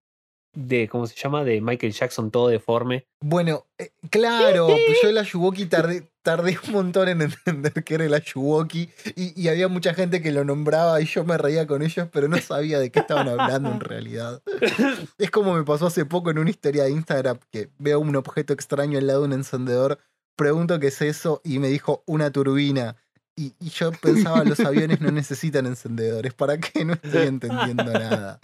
de. ¿Cómo se llama? De Michael Jackson, todo deforme. Bueno, eh, claro, yo el Ayuwoki tardé, tardé un montón en entender que era el Ayuwoki y, y había mucha gente que lo nombraba y yo me reía con ellos, pero no sabía de qué estaban hablando en realidad. Es como me pasó hace poco en una historia de Instagram que veo un objeto extraño al lado de un encendedor, pregunto qué es eso y me dijo una turbina. Y, y yo pensaba, los aviones no necesitan encendedores, ¿para qué? No estoy entendiendo nada.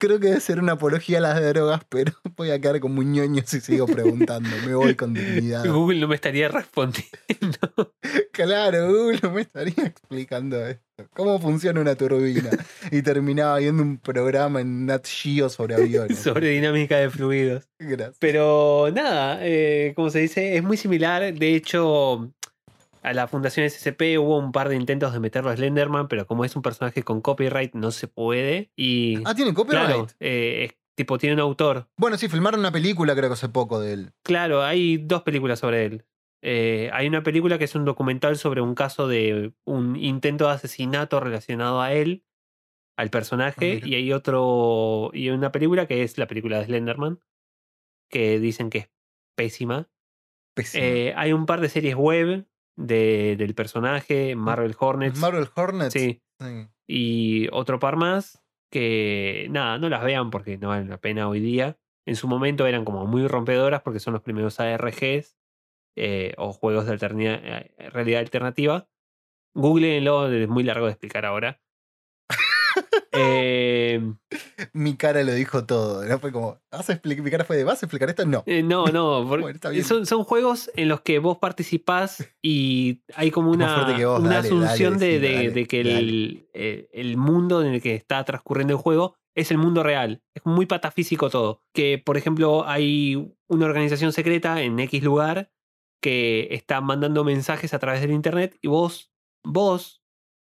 Creo que debe ser una apología a las drogas, pero voy a quedar como un ñoño si sigo preguntando. Me voy con dignidad. Google no me estaría respondiendo Claro, Google no me estaría explicando esto. ¿Cómo funciona una turbina? Y terminaba viendo un programa en Nat Geo sobre aviones. sobre dinámica de fluidos. Gracias. Pero nada, eh, como se dice, es muy similar. De hecho, a la Fundación SCP hubo un par de intentos de meterlo a Slenderman, pero como es un personaje con copyright, no se puede. Y. Ah, tiene copyright. claro, eh, es- tipo, tiene un autor. Bueno, sí, filmaron una película creo que hace poco de él. Claro, hay dos películas sobre él. Eh, hay una película que es un documental sobre un caso de un intento de asesinato relacionado a él. al personaje. mira. y hay otro. Y una película que es la película de Slenderman. Que dicen que es pésima. Pésimo. Eh, hay un par de series web de, del personaje, Marvel Hornets. Marvel Hornets. sí. Sí. Y otro par más que nada, no las vean porque no valen la pena hoy día. En su momento eran como muy rompedoras porque son los primeros ARGs eh, o juegos de alterna- eh, realidad alternativa. Googleenlo, es muy largo de explicar ahora. Eh, Mi cara lo dijo todo. ¿no? Fue como, ¿vas a explicar? Mi cara fue de, ¿vas a explicar esto? No. eh, no, no, Bueno, son, son juegos en los que vos participás y hay como una, vos, una dale, asunción dale, de, sí, de- dale, de que el, eh, el mundo en el que está transcurriendo el juego es el mundo real. Es muy patafísico todo. Que, por ejemplo, hay una organización secreta en X lugar que está mandando mensajes a través del internet y vos, vos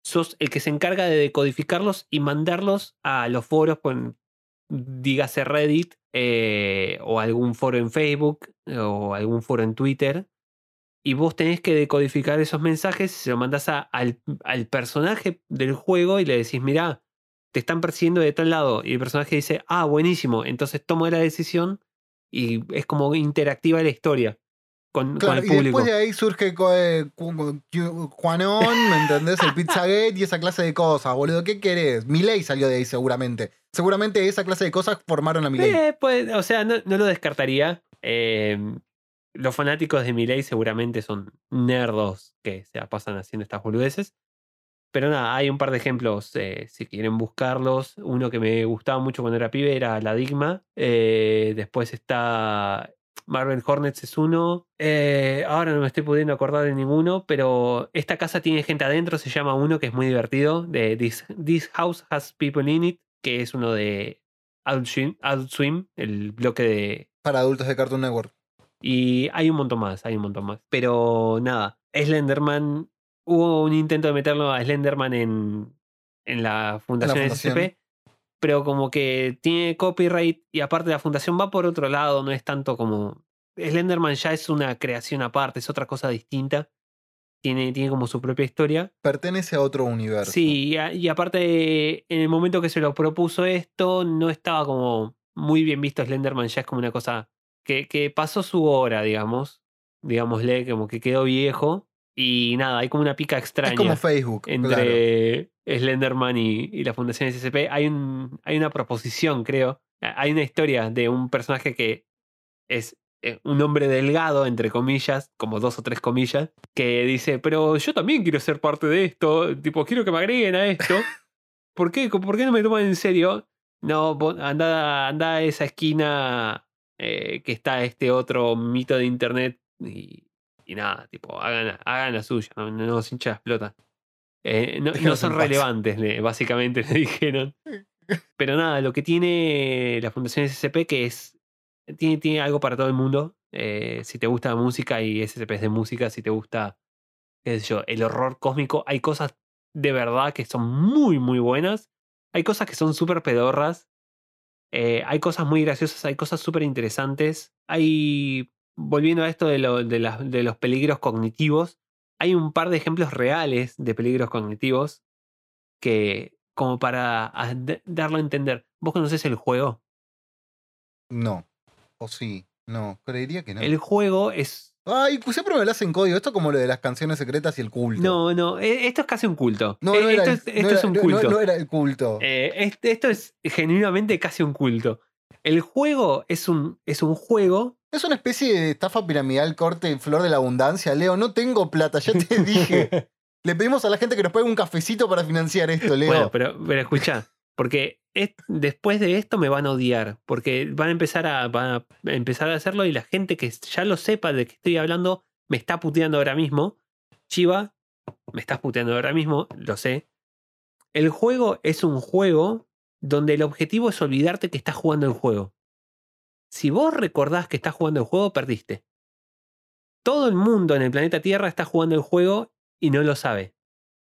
sos el que se encarga de decodificarlos y mandarlos a los foros, con, dígase Reddit, eh, o algún foro en Facebook, o algún foro en Twitter. Y vos tenés que decodificar esos mensajes, se lo mandás a- al, al personaje del juego y le decís, mirá, te están persiguiendo de tal lado. Y el personaje dice, ah, buenísimo. Entonces toma la decisión y es como interactiva la historia con, con Claro, el y público. después de ahí surge eh, Juanón, ¿me entendés? El Pizzagate y esa clase de cosas, boludo. ¿Qué querés? Milei salió de ahí seguramente. Seguramente esa clase de cosas formaron a Milei. Eh, pues, o sea, no, no lo descartaría. Eh, los fanáticos de Miley seguramente son nerdos que se pasan haciendo estas boludeces. Pero nada, hay un par de ejemplos eh, si quieren buscarlos. Uno que me gustaba mucho cuando era pibe era La Digma. Eh, después está Marvel Hornets es uno. Eh, ahora no me estoy pudiendo acordar de ninguno, pero esta casa tiene gente adentro. Se llama uno que es muy divertido. De This, This House Has People in It, que es uno de Adult Swim, Adult Swim, el bloque de... Para adultos de Cartoon Network. Y hay un montón más, hay un montón más. Pero nada, Slenderman, hubo un intento de meterlo a Slenderman en, en la Fundación fundación. SCP, pero como que tiene copyright y aparte la fundación va por otro lado, no es tanto como... Slenderman ya es una creación aparte, es otra cosa distinta. Tiene, tiene como su propia historia. Pertenece a otro universo. Sí, y, a- y aparte, en el momento que se lo propuso esto, no estaba como muy bien visto Slenderman, ya es como una cosa que, que pasó su hora, digamos, digámosle, como que quedó viejo. Y nada, hay como una pica extraña Es como Facebook. claro. entre Slenderman y, y la Fundación SCP. Hay, un, hay una proposición, creo. Hay una historia de un personaje que es eh, un hombre delgado, entre comillas, como dos o tres comillas, que dice, pero yo también quiero ser parte de esto, tipo, quiero que me agreguen a esto. ¿Por qué, ¿Por qué no me toman en serio? No, anda, anda a esa esquina eh, que está este otro mito de internet y, y nada, tipo, hagan, hagan la suya, no, no nos hincha las pelotas. Eh, no, son relevantes, le- básicamente le dijeron. Pero nada, lo que tiene la Fundación SCP que es. Tiene, tiene algo para todo el mundo. Eh, si te gusta la música y SCP es de música, si te gusta, qué sé yo, el horror cósmico, hay cosas de verdad que son muy, muy buenas. Hay cosas que son súper pedorras. Eh, hay cosas muy graciosas, hay cosas súper interesantes. Hay, volviendo a esto de, lo- de las- de los peligros cognitivos, hay un par de ejemplos reales de peligros cognitivos que, como para a- d- darlo a entender, ¿vos conocés el juego? No. O sí. No, creería que no. El juego es... Ay, pues siempre me hablas en código. Esto como lo de las canciones secretas y el culto. No, no, e- esto es casi un culto. No, Eh, no era, esto el- es, no es un culto. No, no era el culto. Eh, este- esto es genuinamente casi un culto. El juego es un, es un juego Es una especie de estafa piramidal corte flor de la abundancia, Leo. No tengo plata, ya te dije. Le pedimos a la gente que nos pague un cafecito para financiar esto, Leo. Bueno, pero, pero escucha, porque es- después de esto me van a odiar, porque van a empezar a, van a empezar a hacerlo y la gente que ya lo sepa de que estoy hablando me está puteando ahora mismo. Chiva, me estás puteando ahora mismo, lo sé. El juego es un juego donde el objetivo es olvidarte que estás jugando el juego. Si vos recordás que estás jugando el juego, perdiste. Todo el mundo en el planeta Tierra está jugando el juego y no lo sabe.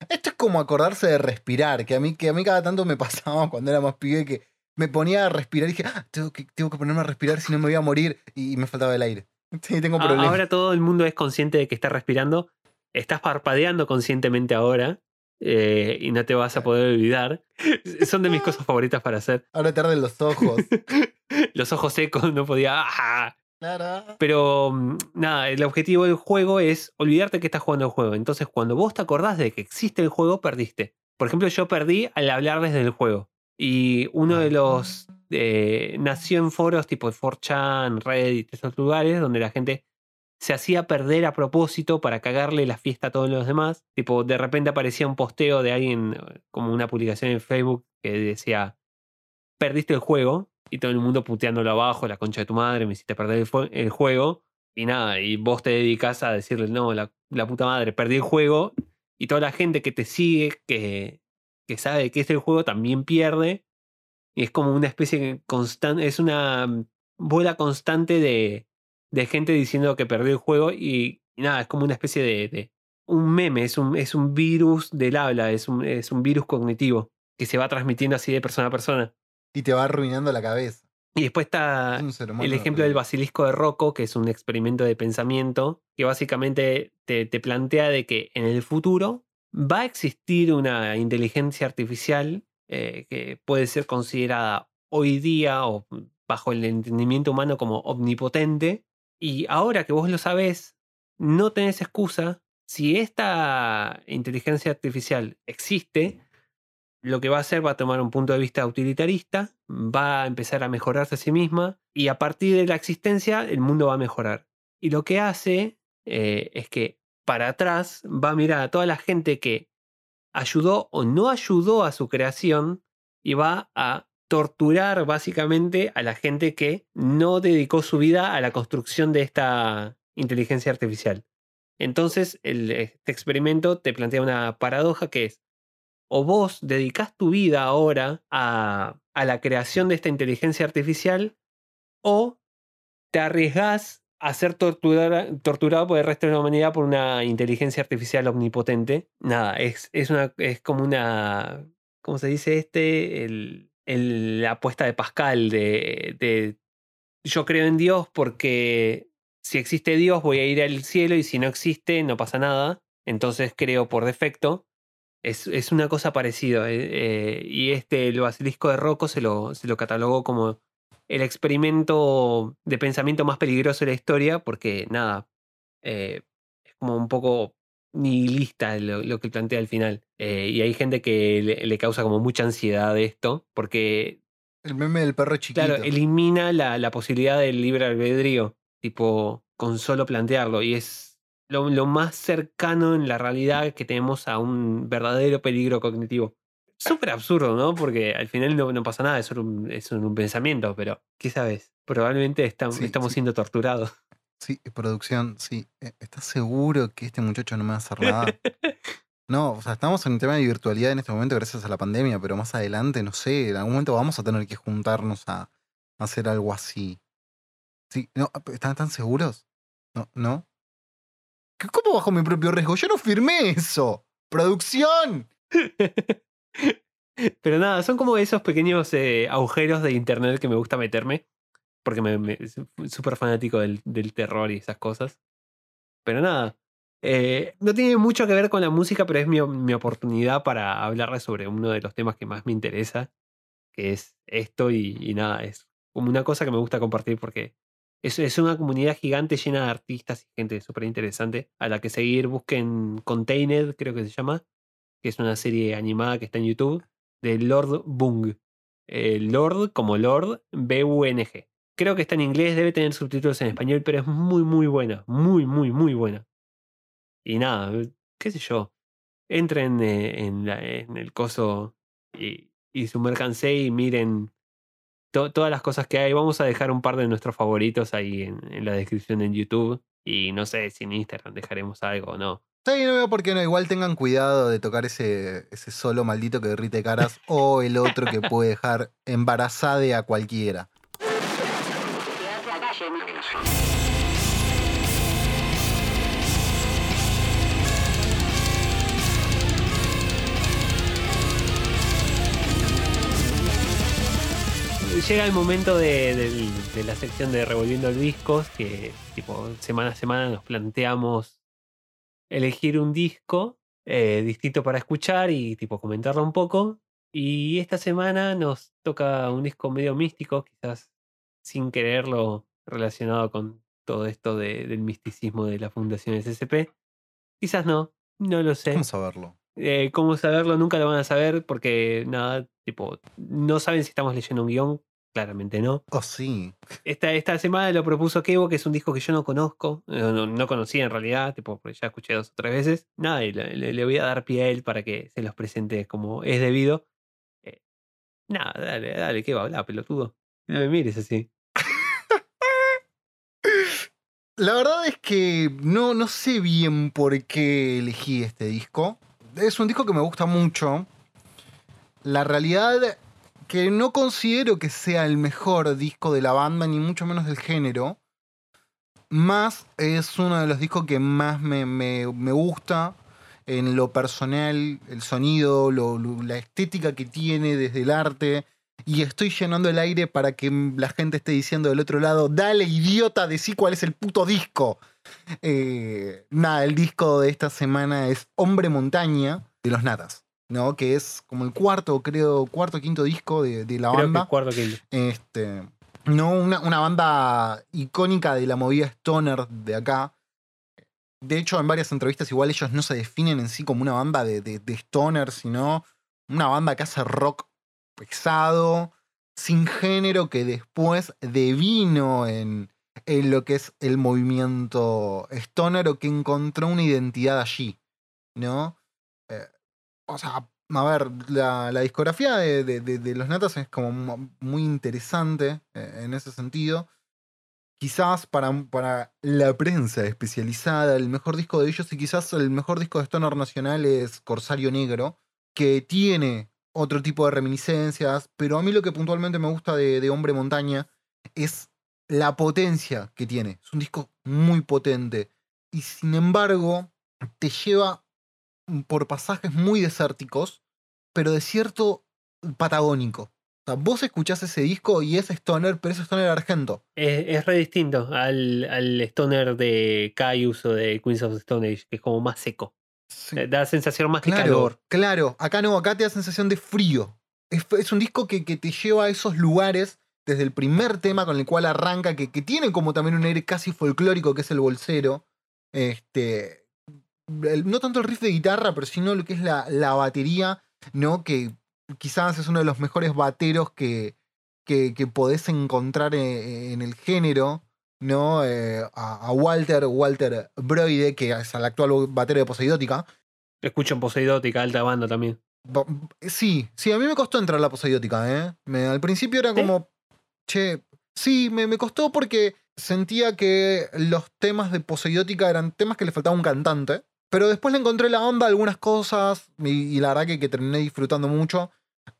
Esto es como acordarse de respirar, que a mí, que a mí cada tanto me pasaba cuando era más pibe que me ponía a respirar y dije, "Ah, tengo, que, tengo que ponerme a respirar si no me voy a morir y me faltaba el aire. Sí, tengo problemas. Ahora todo el mundo es consciente de que está respirando. Estás parpadeando conscientemente ahora. Eh, y no te vas a poder olvidar. Son de mis cosas favoritas para hacer. Ahora te arden los ojos. Los ojos secos, no podía. ¡ah! Claro. Pero mm, nada, el objetivo del juego es olvidarte que estás jugando el juego. Entonces, cuando vos te acordás de que existe el juego, perdiste. Por ejemplo, yo perdí al hablarles del juego. Y uno de los. eh, nació en foros tipo 4chan, Reddit, esos lugares donde la gente se hacía perder a propósito para cagarle la fiesta a todos los demás. Tipo, de repente aparecía un posteo de alguien, eh, como una publicación en Facebook, que decía: Perdiste el juego. Y todo el mundo puteándolo abajo, la concha de tu madre, me hiciste perder el, el juego. Y nada, y vos te dedicas a decirle: No, la, la puta madre, perdí el juego. Y toda la gente que te sigue, que, que sabe que es el juego, también pierde. Y es como una especie constante, es una mm, bola constante de, de gente diciendo que perdió el juego y, y nada, es como una especie de, de- un meme, es un, es un virus del habla, es un, es un virus cognitivo que se va transmitiendo así de persona a persona. Y te va arruinando la cabeza. Y después está el ejemplo del basilisco de Rocco, que es un experimento de pensamiento, que básicamente te, te plantea de que en el futuro va a existir una inteligencia artificial eh, que puede ser considerada hoy día o bajo el entendimiento humano como omnipotente. Y ahora que vos lo sabés, no tenés excusa. Si esta inteligencia artificial existe, lo que va a hacer va a tomar un punto de vista utilitarista, va a empezar a mejorarse a sí misma y a partir de la existencia el mundo va a mejorar. Y lo que hace eh, es que para atrás va a mirar a toda la gente que ayudó o no ayudó a su creación y va a torturar básicamente a la gente que no dedicó su vida a la construcción de esta inteligencia artificial. Entonces, el- este experimento te plantea una paradoja que es, o vos dedicás tu vida ahora a, a la creación de esta inteligencia artificial, o te arriesgás a ser torturado por el resto de la humanidad por una inteligencia artificial omnipotente. Nada, es, es, una, es como una. ¿Cómo se dice este? El, la apuesta de Pascal de, de yo creo en Dios porque si existe Dios voy a ir al cielo y si no existe no pasa nada. Entonces creo por defecto. Es, es una cosa parecida. eh, eh, y este, el basilisco de Rocco se lo, se lo catalogó como el experimento de pensamiento más peligroso de la historia, porque nada, eh, es como un poco nihilista lo, lo que plantea al final. Eh, y hay gente que le, le causa como mucha ansiedad esto, porque, El meme del perro chiquito. claro, elimina la, la posibilidad del libre albedrío, tipo, con solo plantearlo. Y es lo, lo más cercano en la realidad que tenemos a un verdadero peligro cognitivo. Súper absurdo, ¿no? Porque al final no, no pasa nada, es solo un, es un pensamiento, pero ¿qué sabes? Probablemente Sí, estamos sí. siendo torturados. Sí, producción, sí. Eh, ¿Estás seguro que este muchacho no me va a hacer nada? No, o sea, estamos en un tema de virtualidad en este momento gracias a la pandemia, pero más adelante, no sé, en algún momento vamos a tener que juntarnos a, a hacer algo así. Sí, no, ¿están tan seguros? No, ¿no? ¿Qué- ¿Cómo bajo mi propio riesgo? Yo no firmé eso. ¡Producción! Pero nada, son como esos pequeños eh, agujeros de internet que me gusta meterme. Porque me, me- súper fanático del, terror y esas cosas. Pero nada. eh, no tiene mucho que ver con la música, pero es mi, oportunidad para hablarles sobre uno de los temas que más me interesa. Que es esto y, nada, es como una cosa que me gusta compartir porque es, es una comunidad gigante llena de artistas y gente súper interesante a la que seguir. Busquen Contained, creo que se llama, que es una serie animada que está en YouTube, de Lord Bung. Eh, Lord como Lord, B-U-N-G. Creo que está en inglés, debe tener subtítulos en español, pero es muy, muy buena. Muy, muy, muy buena. Y nada, qué sé yo. Entren eh, en, el coso y, y sumérjanse y miren to- todas las cosas que hay. Vamos a dejar un par de nuestros favoritos ahí en, en la descripción en YouTube. Y no sé si en Instagram dejaremos algo o no. Sí, no veo por qué no. Igual tengan cuidado de tocar ese, ese solo maldito que derrite caras o el otro que puede dejar embarazada a cualquiera. Llega el momento de, la sección de Revolviendo Discos, que semana a semana nos planteamos elegir un disco eh, distinto para escuchar y tipo comentarlo un poco. Y esta semana nos toca un disco medio místico, quizás sin quererlo relacionado con todo esto de- del misticismo de la Fundación SCP. Quizás no, no lo sé. ¿Cómo saberlo? Eh, ¿Cómo saberlo? Nunca lo van a saber porque nada, tipo, no saben si estamos leyendo un guion, claramente no. Oh, sí. Esta, esta semana lo propuso Kevo, que es un disco que yo no conozco, no, no conocía en realidad, tipo, porque ya escuché dos o tres veces. Nada, y le voy a dar pie a él para que se los presente como es debido. Eh, nada, dale, dale, Kevo, habla, pelotudo. No me mires así. La verdad es que no, no sé bien por qué elegí este disco. Es un disco que me gusta mucho. La realidad que no considero que sea el mejor disco de la banda, ni mucho menos del género. Más es uno de los discos que más me, me- me gusta en lo personal, el sonido, lo- la estética que tiene desde el arte. Y estoy llenando el aire para que la gente esté diciendo del otro lado, dale idiota, decí cuál es el puto disco. Eh, nada, el disco de esta semana es Hombre Montaña de los Natas, ¿no? Que es como el cuarto, creo, cuarto o quinto disco de, de la Creo que banda. cuarto que Este, no, una, una banda icónica de la movida stoner de acá. De hecho, en varias entrevistas igual ellos no se definen en sí como una banda de, de, de stoner, sino una banda que hace rock pesado, sin género, que después devino en, en lo que es el movimiento stoner o que encontró una identidad allí, ¿no? Eh, o sea, a ver, la, la discografía de, de- de- los Natas es como mu- muy interesante eh, en ese sentido. Quizás para, para la prensa especializada, el mejor disco de ellos y quizás el mejor disco de Stoner nacional es Corsario Negro, que tiene otro tipo de reminiscencias, pero a mí lo que puntualmente me gusta de, de Hombre Montaña es la potencia que tiene. Es un disco muy potente y sin embargo te lleva por pasajes muy desérticos, pero de cierto patagónico. O sea, vos escuchás ese disco y es Stoner, pero es Stoner argento. Es, es re distinto al, al stoner de Caius o de Queens of Stone Age, que es como más seco. Sí. Eh, Da sensación más de Claro, calor. claro. Acá no, acá te da sensación de frío. Es, es un disco que, que te lleva a esos lugares desde el primer tema con el cual arranca, que, que tiene como también un aire casi folclórico, que es el bolsero. Este, el- no tanto el riff de guitarra, pero sino lo que es la, la batería, ¿no? Que quizás es uno de los mejores bateros que, que, que podés encontrar en, en el género, ¿no? Eh, a, a Walter, Walter Broide, que es el actual batero de Poseidótica. Escucho en Poseidótica, alta banda también. Bo- Sí, sí, a mí me costó entrar a la poseidótica, ¿eh? Me- al principio era como, che, sí, me, me costó porque sentía que los temas de poseidótica eran temas que le faltaba un cantante, pero después le encontré la onda a algunas cosas y, y la verdad que, que terminé disfrutando mucho.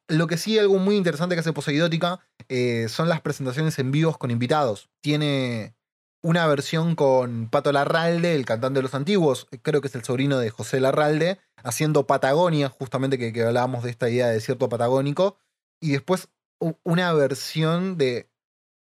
Lo que sí, algo muy interesante que hace Poseidótica eh, son las presentaciones en vivos con invitados. Tiene una versión con Pato Larralde, el cantante de los antiguos, creo que es el sobrino de José Larralde, haciendo Patagonia, justamente que, hablábamos de esta idea de desierto patagónico. Y después una versión de,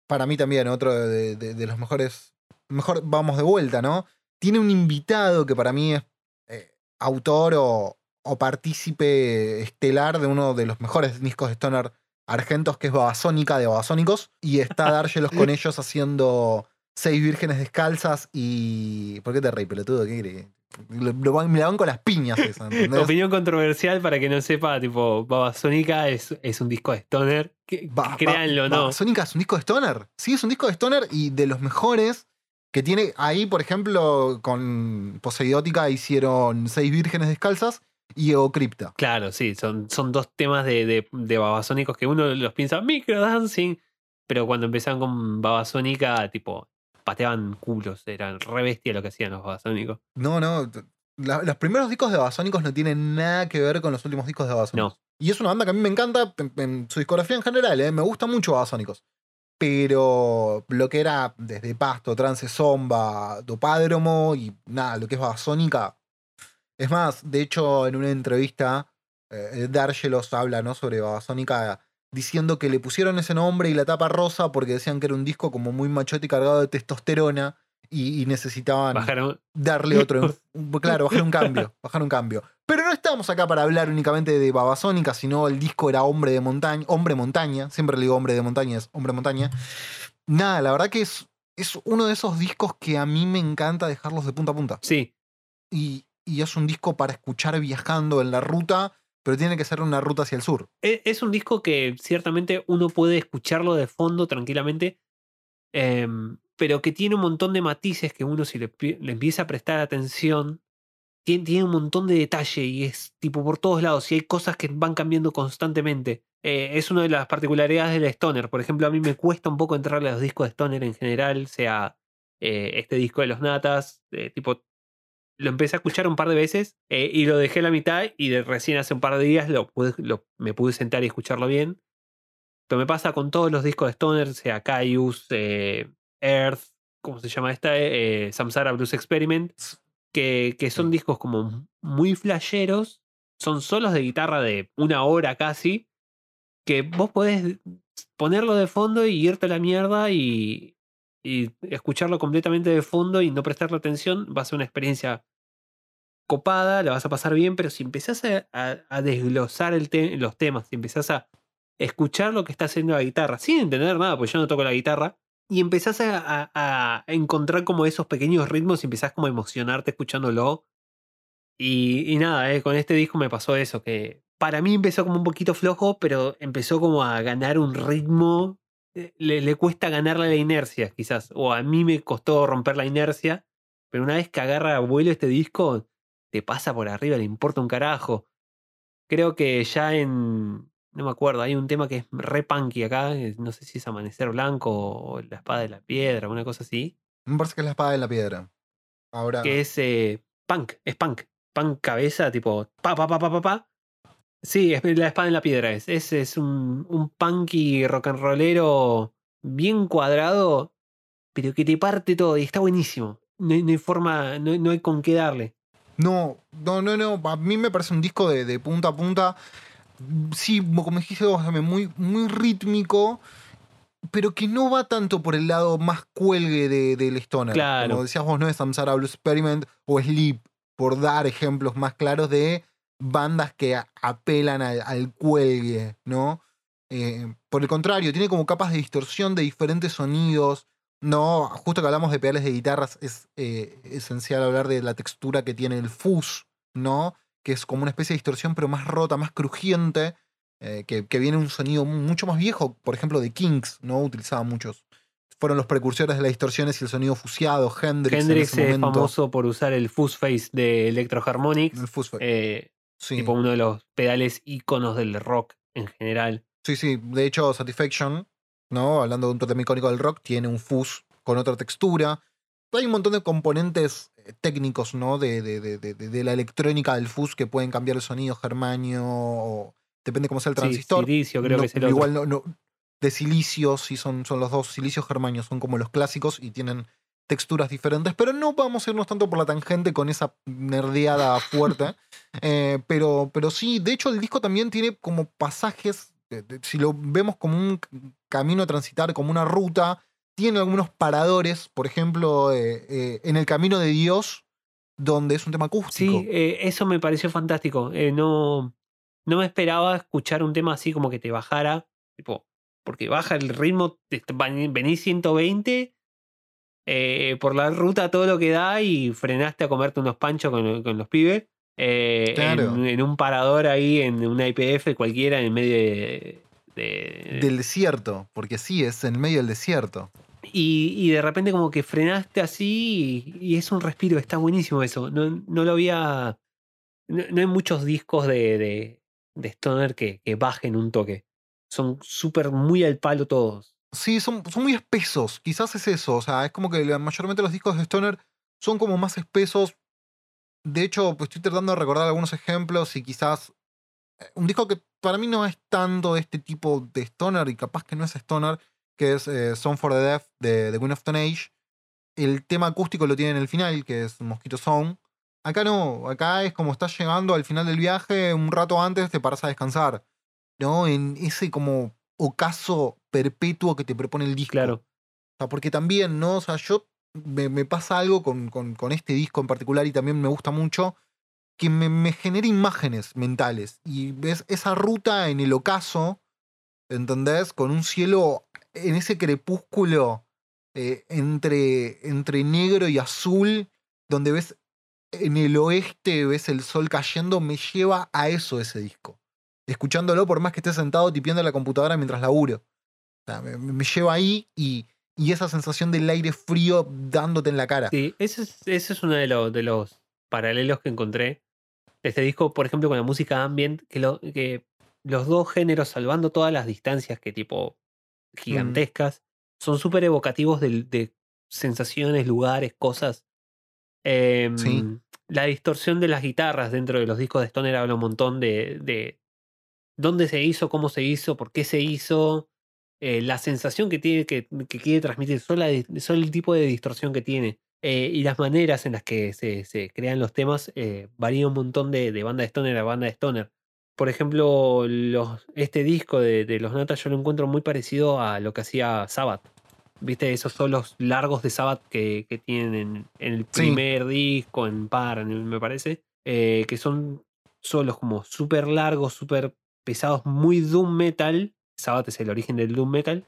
para mí también, otro de, de- de los mejores, mejor, vamos de vuelta, ¿no? Tiene un invitado que para mí es eh, autor o, o partícipe estelar de uno de los mejores discos de Stoner argentos, que es Babasónica de Babasónicos. Y está Dárgelos con ellos haciendo Seis Vírgenes Descalzas y... ¿Por qué te reí, pelotudo? ¿Qué crees? Lo- lo van- me la van con las piñas esa, ¿entendés? Opinión controversial para que no sepa, tipo, Babasónica es, es un disco de stoner. Que, Ba- que ba- créanlo no. Babasónica es un disco de Stoner. Sí, es un disco de Stoner y de los mejores que tiene. Ahí, por ejemplo, con Poseidótica hicieron Seis Vírgenes Descalzas y Eocripta. Claro, sí, son, son dos temas de, de, de babasónicos que uno los piensa microdancing, pero cuando empezaron con babasónica, tipo, pateaban culos, eran re bestia lo que hacían los babasónicos. No, no. la- los primeros discos de Babasónicos no tienen nada que ver con los últimos discos de Babasónicos. No. Y es una banda que a mí me encanta en, en su discografía en general, ¿eh? me gusta mucho Babasónicos. Pero lo que era desde Pasto, Trance Zomba, Dopádromo y nada, lo que es Babasónica. Es más, de hecho, en una entrevista, eh, Dargelos habla ¿no? sobre Babasónica diciendo que le pusieron ese nombre y la tapa rosa porque decían que era un disco como muy machote y cargado de testosterona. y, y necesitaban Bajaron. darle otro. enf- claro, bajar un cambio. Bajar un cambio. Pero no estamos acá para hablar únicamente de Babasónica, sino el disco era Hombre de Montaña. Hombre Montaña. Siempre le digo Hombre de Montaña, es Hombre Montaña. Nada, la verdad que es, es uno de esos discos que a mí me encanta dejarlos de punta a punta. Sí, Y, y es un disco para escuchar viajando en la ruta, pero tiene que ser una ruta hacia el sur. E- Es un disco que ciertamente uno puede escucharlo de fondo tranquilamente, em, pero que tiene un montón de matices que uno si le, pi- le empieza a prestar atención, tiene, tiene un montón de detalle y es tipo por todos lados y hay cosas que van cambiando constantemente. Eh, es una de las particularidades del Stoner. Por ejemplo, a mí me cuesta un poco entrarle a los discos de Stoner en general, sea eh, este disco de los Natas, eh, tipo lo empecé a escuchar un par de veces eh, y lo dejé a la mitad y de recién hace un par de días lo pude- lo- me pude sentar y escucharlo bien. Pero me pasa con todos los discos de Stoner, sea Caius, eh, Earth, ¿cómo se llama esta? Eh, eh, Samsara Blues Experiment, que, que son discos como muy flasheros, son solos de guitarra de una hora casi, que vos podés ponerlo de fondo y irte a la mierda y, y escucharlo completamente de fondo y no prestarle atención, va a ser una experiencia copada, la vas a pasar bien, pero si empezás a, a- a desglosar los temas, si empezás a escuchar lo que está haciendo la guitarra, sin entender nada, porque yo no toco la guitarra, y empezás a, a- a encontrar como esos pequeños ritmos y empezás como a emocionarte escuchándolo. Y, nada, eh, con este disco me pasó eso, que para mí empezó como un poquito flojo, pero empezó como a ganar un ritmo. eh, Le, le cuesta ganarle a la inercia, quizás. O a mí me costó romper la inercia. Pero una vez que agarra vuelo este disco, te pasa por arriba, le importa un carajo. Creo que ya en. No me acuerdo, hay un tema que es re punky acá. No sé si es Amanecer Blanco o La Espada de la Piedra, una cosa así. Me parece que es la espada de la piedra. Ahora. Que es eh, punk, es punk. Punk cabeza, tipo pa pa pa pa pa pa. Sí, es la espada en la piedra. Es, es, es un, un punky rock and rollero bien cuadrado, pero que te parte todo y está buenísimo. No, no hay forma, no, no hay con qué darle. No, no, no, no. A mí me parece un disco de, de punta a punta. Sí, como dijiste vos, muy, muy rítmico, pero que no va tanto por el lado más cuelgue de- del Stoner. Claro. Como decías vos, no es Samsara Blue Experiment o Sleep, por dar ejemplos más claros de bandas que apelan al, al cuelgue, ¿no? Eh, por el contrario, tiene como capas de distorsión de diferentes sonidos. No, justo que hablamos de pedales de guitarras, es eh, esencial hablar de la textura que tiene el fuzz, ¿no? Que es como una especie de distorsión, pero más rota, más crujiente, eh, que, que viene un sonido mucho más viejo, por ejemplo, de Kings, ¿no? Utilizaba muchos. Fueron los precursores de las distorsiones y el sonido fusiado, Hendrix. en Hendrix ese es momento. famoso por usar el fuzz face de Electro Harmonix, El fuzz fue- eh, sí. tipo uno de los pedales íconos del rock en general. sí, sí. De hecho, Satisfaction, ¿no? Hablando de un totem icónico del rock, tiene un fuzz con otra textura. Hay un montón de componentes eh, técnicos, ¿no? De, de- de- de- de la electrónica del fuzz que pueden cambiar el sonido, germanio, o depende cómo sea el Sí, transistor. Silicio creo No, que es el otro. igual no, no- de silicio, sí son, son los dos. Silicio germanio son como los clásicos y tienen texturas diferentes, pero no vamos a irnos tanto por la tangente con esa nerdeada fuerte. Eh, pero, pero sí, de hecho el disco también tiene como pasajes, si lo vemos como un camino a transitar, como una ruta, tiene algunos paradores, por ejemplo, eh, eh, en el Camino de Dios, donde es un tema acústico. Sí, eh, eso me pareció fantástico. No, no me esperaba escuchar un tema así como que te bajara, tipo, porque baja el ritmo, venís 120 eh, por la ruta todo lo que da y frenaste a comerte unos panchos con los pibes. Eh, Claro. en, en un parador ahí, en una IPF cualquiera, en medio de... de- Del desierto, porque sí, es en medio del desierto. y, y de repente como que frenaste así y, y es un respiro, está buenísimo eso. No, no lo había... No, no hay muchos discos de, de, de Stoner que, que bajen un toque. Son súper muy al palo todos. Sí, son, son muy espesos, quizás es eso, o sea, es como que mayormente los discos de Stoner son como más espesos. De hecho, pues estoy tratando de recordar algunos ejemplos y quizás eh, un disco que para mí no es tanto este tipo de Stoner y capaz que no es Stoner, que es eh, Song for the Deaf de, de Queen of Stone Age. El tema acústico lo tiene en el final, que es Mosquito Song. Acá no, acá es como estás llegando al final del viaje, un rato antes te paras a descansar. ¿No? En ese como ocaso perpetuo que te propone el disco. Claro. O sea, porque también, ¿no? O sea, yo me, me pasa algo con, con- este disco en particular y también me gusta mucho, que me, me genera imágenes mentales. Y ves esa ruta en el ocaso, ¿entendés? Con un cielo en ese crepúsculo eh, entre, entre negro y azul, donde ves en el oeste, ves el sol cayendo, me lleva a eso ese disco. Escuchándolo por más que esté sentado tipiendo en la computadora mientras laburo. O sea, me, me lleva ahí y, y esa sensación del aire frío dándote en la cara. Sí, ese es, ese es uno de, los de los paralelos que encontré. Este disco, por ejemplo, con la música ambient, que, lo, que los dos géneros, salvando todas las distancias que tipo gigantescas, son súper evocativos de, sensaciones, lugares, cosas. Em, Sí. La distorsión de las guitarras dentro de los discos de Stoner habla un montón de, de dónde se hizo, cómo se hizo, por qué se hizo, eh, la sensación que tiene, que, que quiere transmitir, solo, la di- solo el tipo de distorsión que tiene. eh, y las maneras en las que se, se crean los temas eh, varían un montón de, de banda de Stoner a banda de Stoner. Por ejemplo, los, este disco de, de los Natas yo lo encuentro muy parecido a lo que hacía Sabbath. ¿Viste? Esos solos largos de Sabbath que, que tienen en, en el Sí. primer disco, en Par, me parece. eh, que son solos como súper largos, súper pesados, muy Doom Metal. Sabbath es el origen del Doom Metal.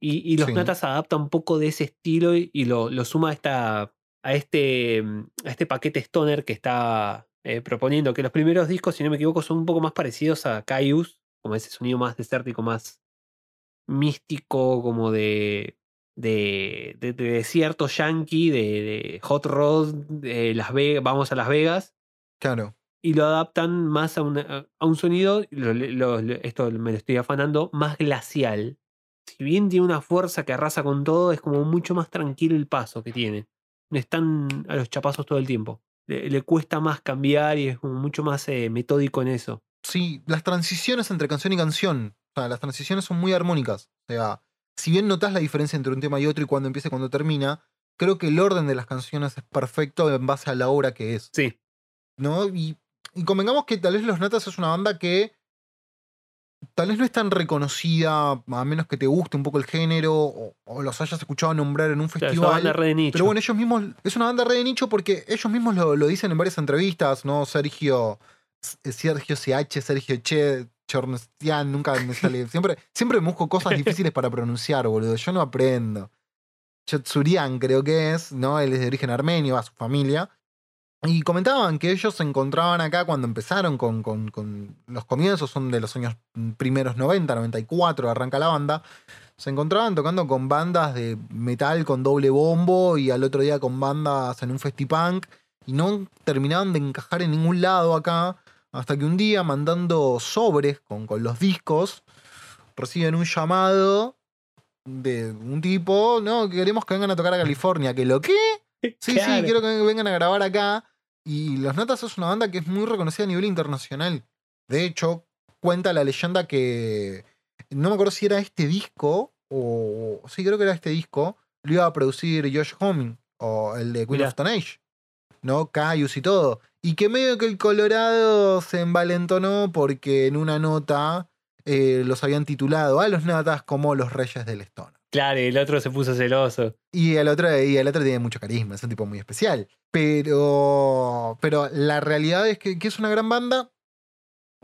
Y, y los Sí. Natas adapta un poco de ese estilo y, y lo, lo suma a, esta, a, este, mm, a este paquete Stoner que está eh, proponiendo. Que los primeros discos, si no me equivoco, son un poco más parecidos a Caius, como ese sonido más desértico, más místico, como de, de, de- de desierto yankee, de, de hot rod, de Las Vegas, vamos a Las Vegas Claro. Y lo adaptan más a, una- a un sonido, lo- lo- lo- esto me lo estoy afanando, más glacial. Si bien tiene una fuerza que arrasa con todo, es como mucho más tranquilo el paso que tiene. No están a los chapazos todo el tiempo. Le, le cuesta más cambiar y es como mucho más eh, metódico en eso. Sí, las transiciones entre canción y canción. O sea, las transiciones son muy armónicas. O sea, si bien notas la diferencia entre un tema y otro y cuando empieza y cuando termina, creo que el orden de las canciones es perfecto en base a la obra que es. Sí, ¿no? Y, y convengamos que tal vez Los Natas es una banda que tal vez no es tan reconocida, a menos que te guste un poco el género o, o los hayas escuchado nombrar en un claro, es una festival. banda re de nicho. Pero bueno, ellos mismos, es una banda re de nicho porque ellos mismos lo, lo dicen en varias entrevistas, ¿no? Sergio, S- Sergio CH, Sergio Che, Chornestian, nunca me sale. Siempre, siempre busco cosas difíciles para pronunciar, boludo. Yo no aprendo. Chetsurian creo que es, ¿no? Él es de origen armenio, a su familia. Y comentaban que ellos se encontraban acá cuando empezaron con, con- con los comienzos, son de los años primeros 90, 94, arranca la banda. Se encontraban tocando con bandas de metal con doble bombo y al otro día con bandas en un festipunk y no terminaban de encajar en ningún lado acá hasta que un día mandando sobres con, con los discos reciben un llamado de un tipo, no, que queremos que vengan a tocar a California, que lo que Sí, Claro. sí, quiero que vengan a grabar acá. Y Los Natas es una banda que es muy reconocida a nivel internacional. De hecho, cuenta la leyenda que. No me acuerdo si era este disco o. Sí, creo que era este disco. Lo iba a producir Josh Homme o el de Queen Mirá. of Stone Age. ¿No? Caius y todo. Y que medio que el Colorado se envalentonó porque en una nota eh, los habían titulado a los Natas como los Reyes del Stone. Claro, y el otro se puso celoso. Y el otro, y el otro tiene mucho carisma, es un tipo muy especial. Pero, pero la realidad es que, es una gran banda.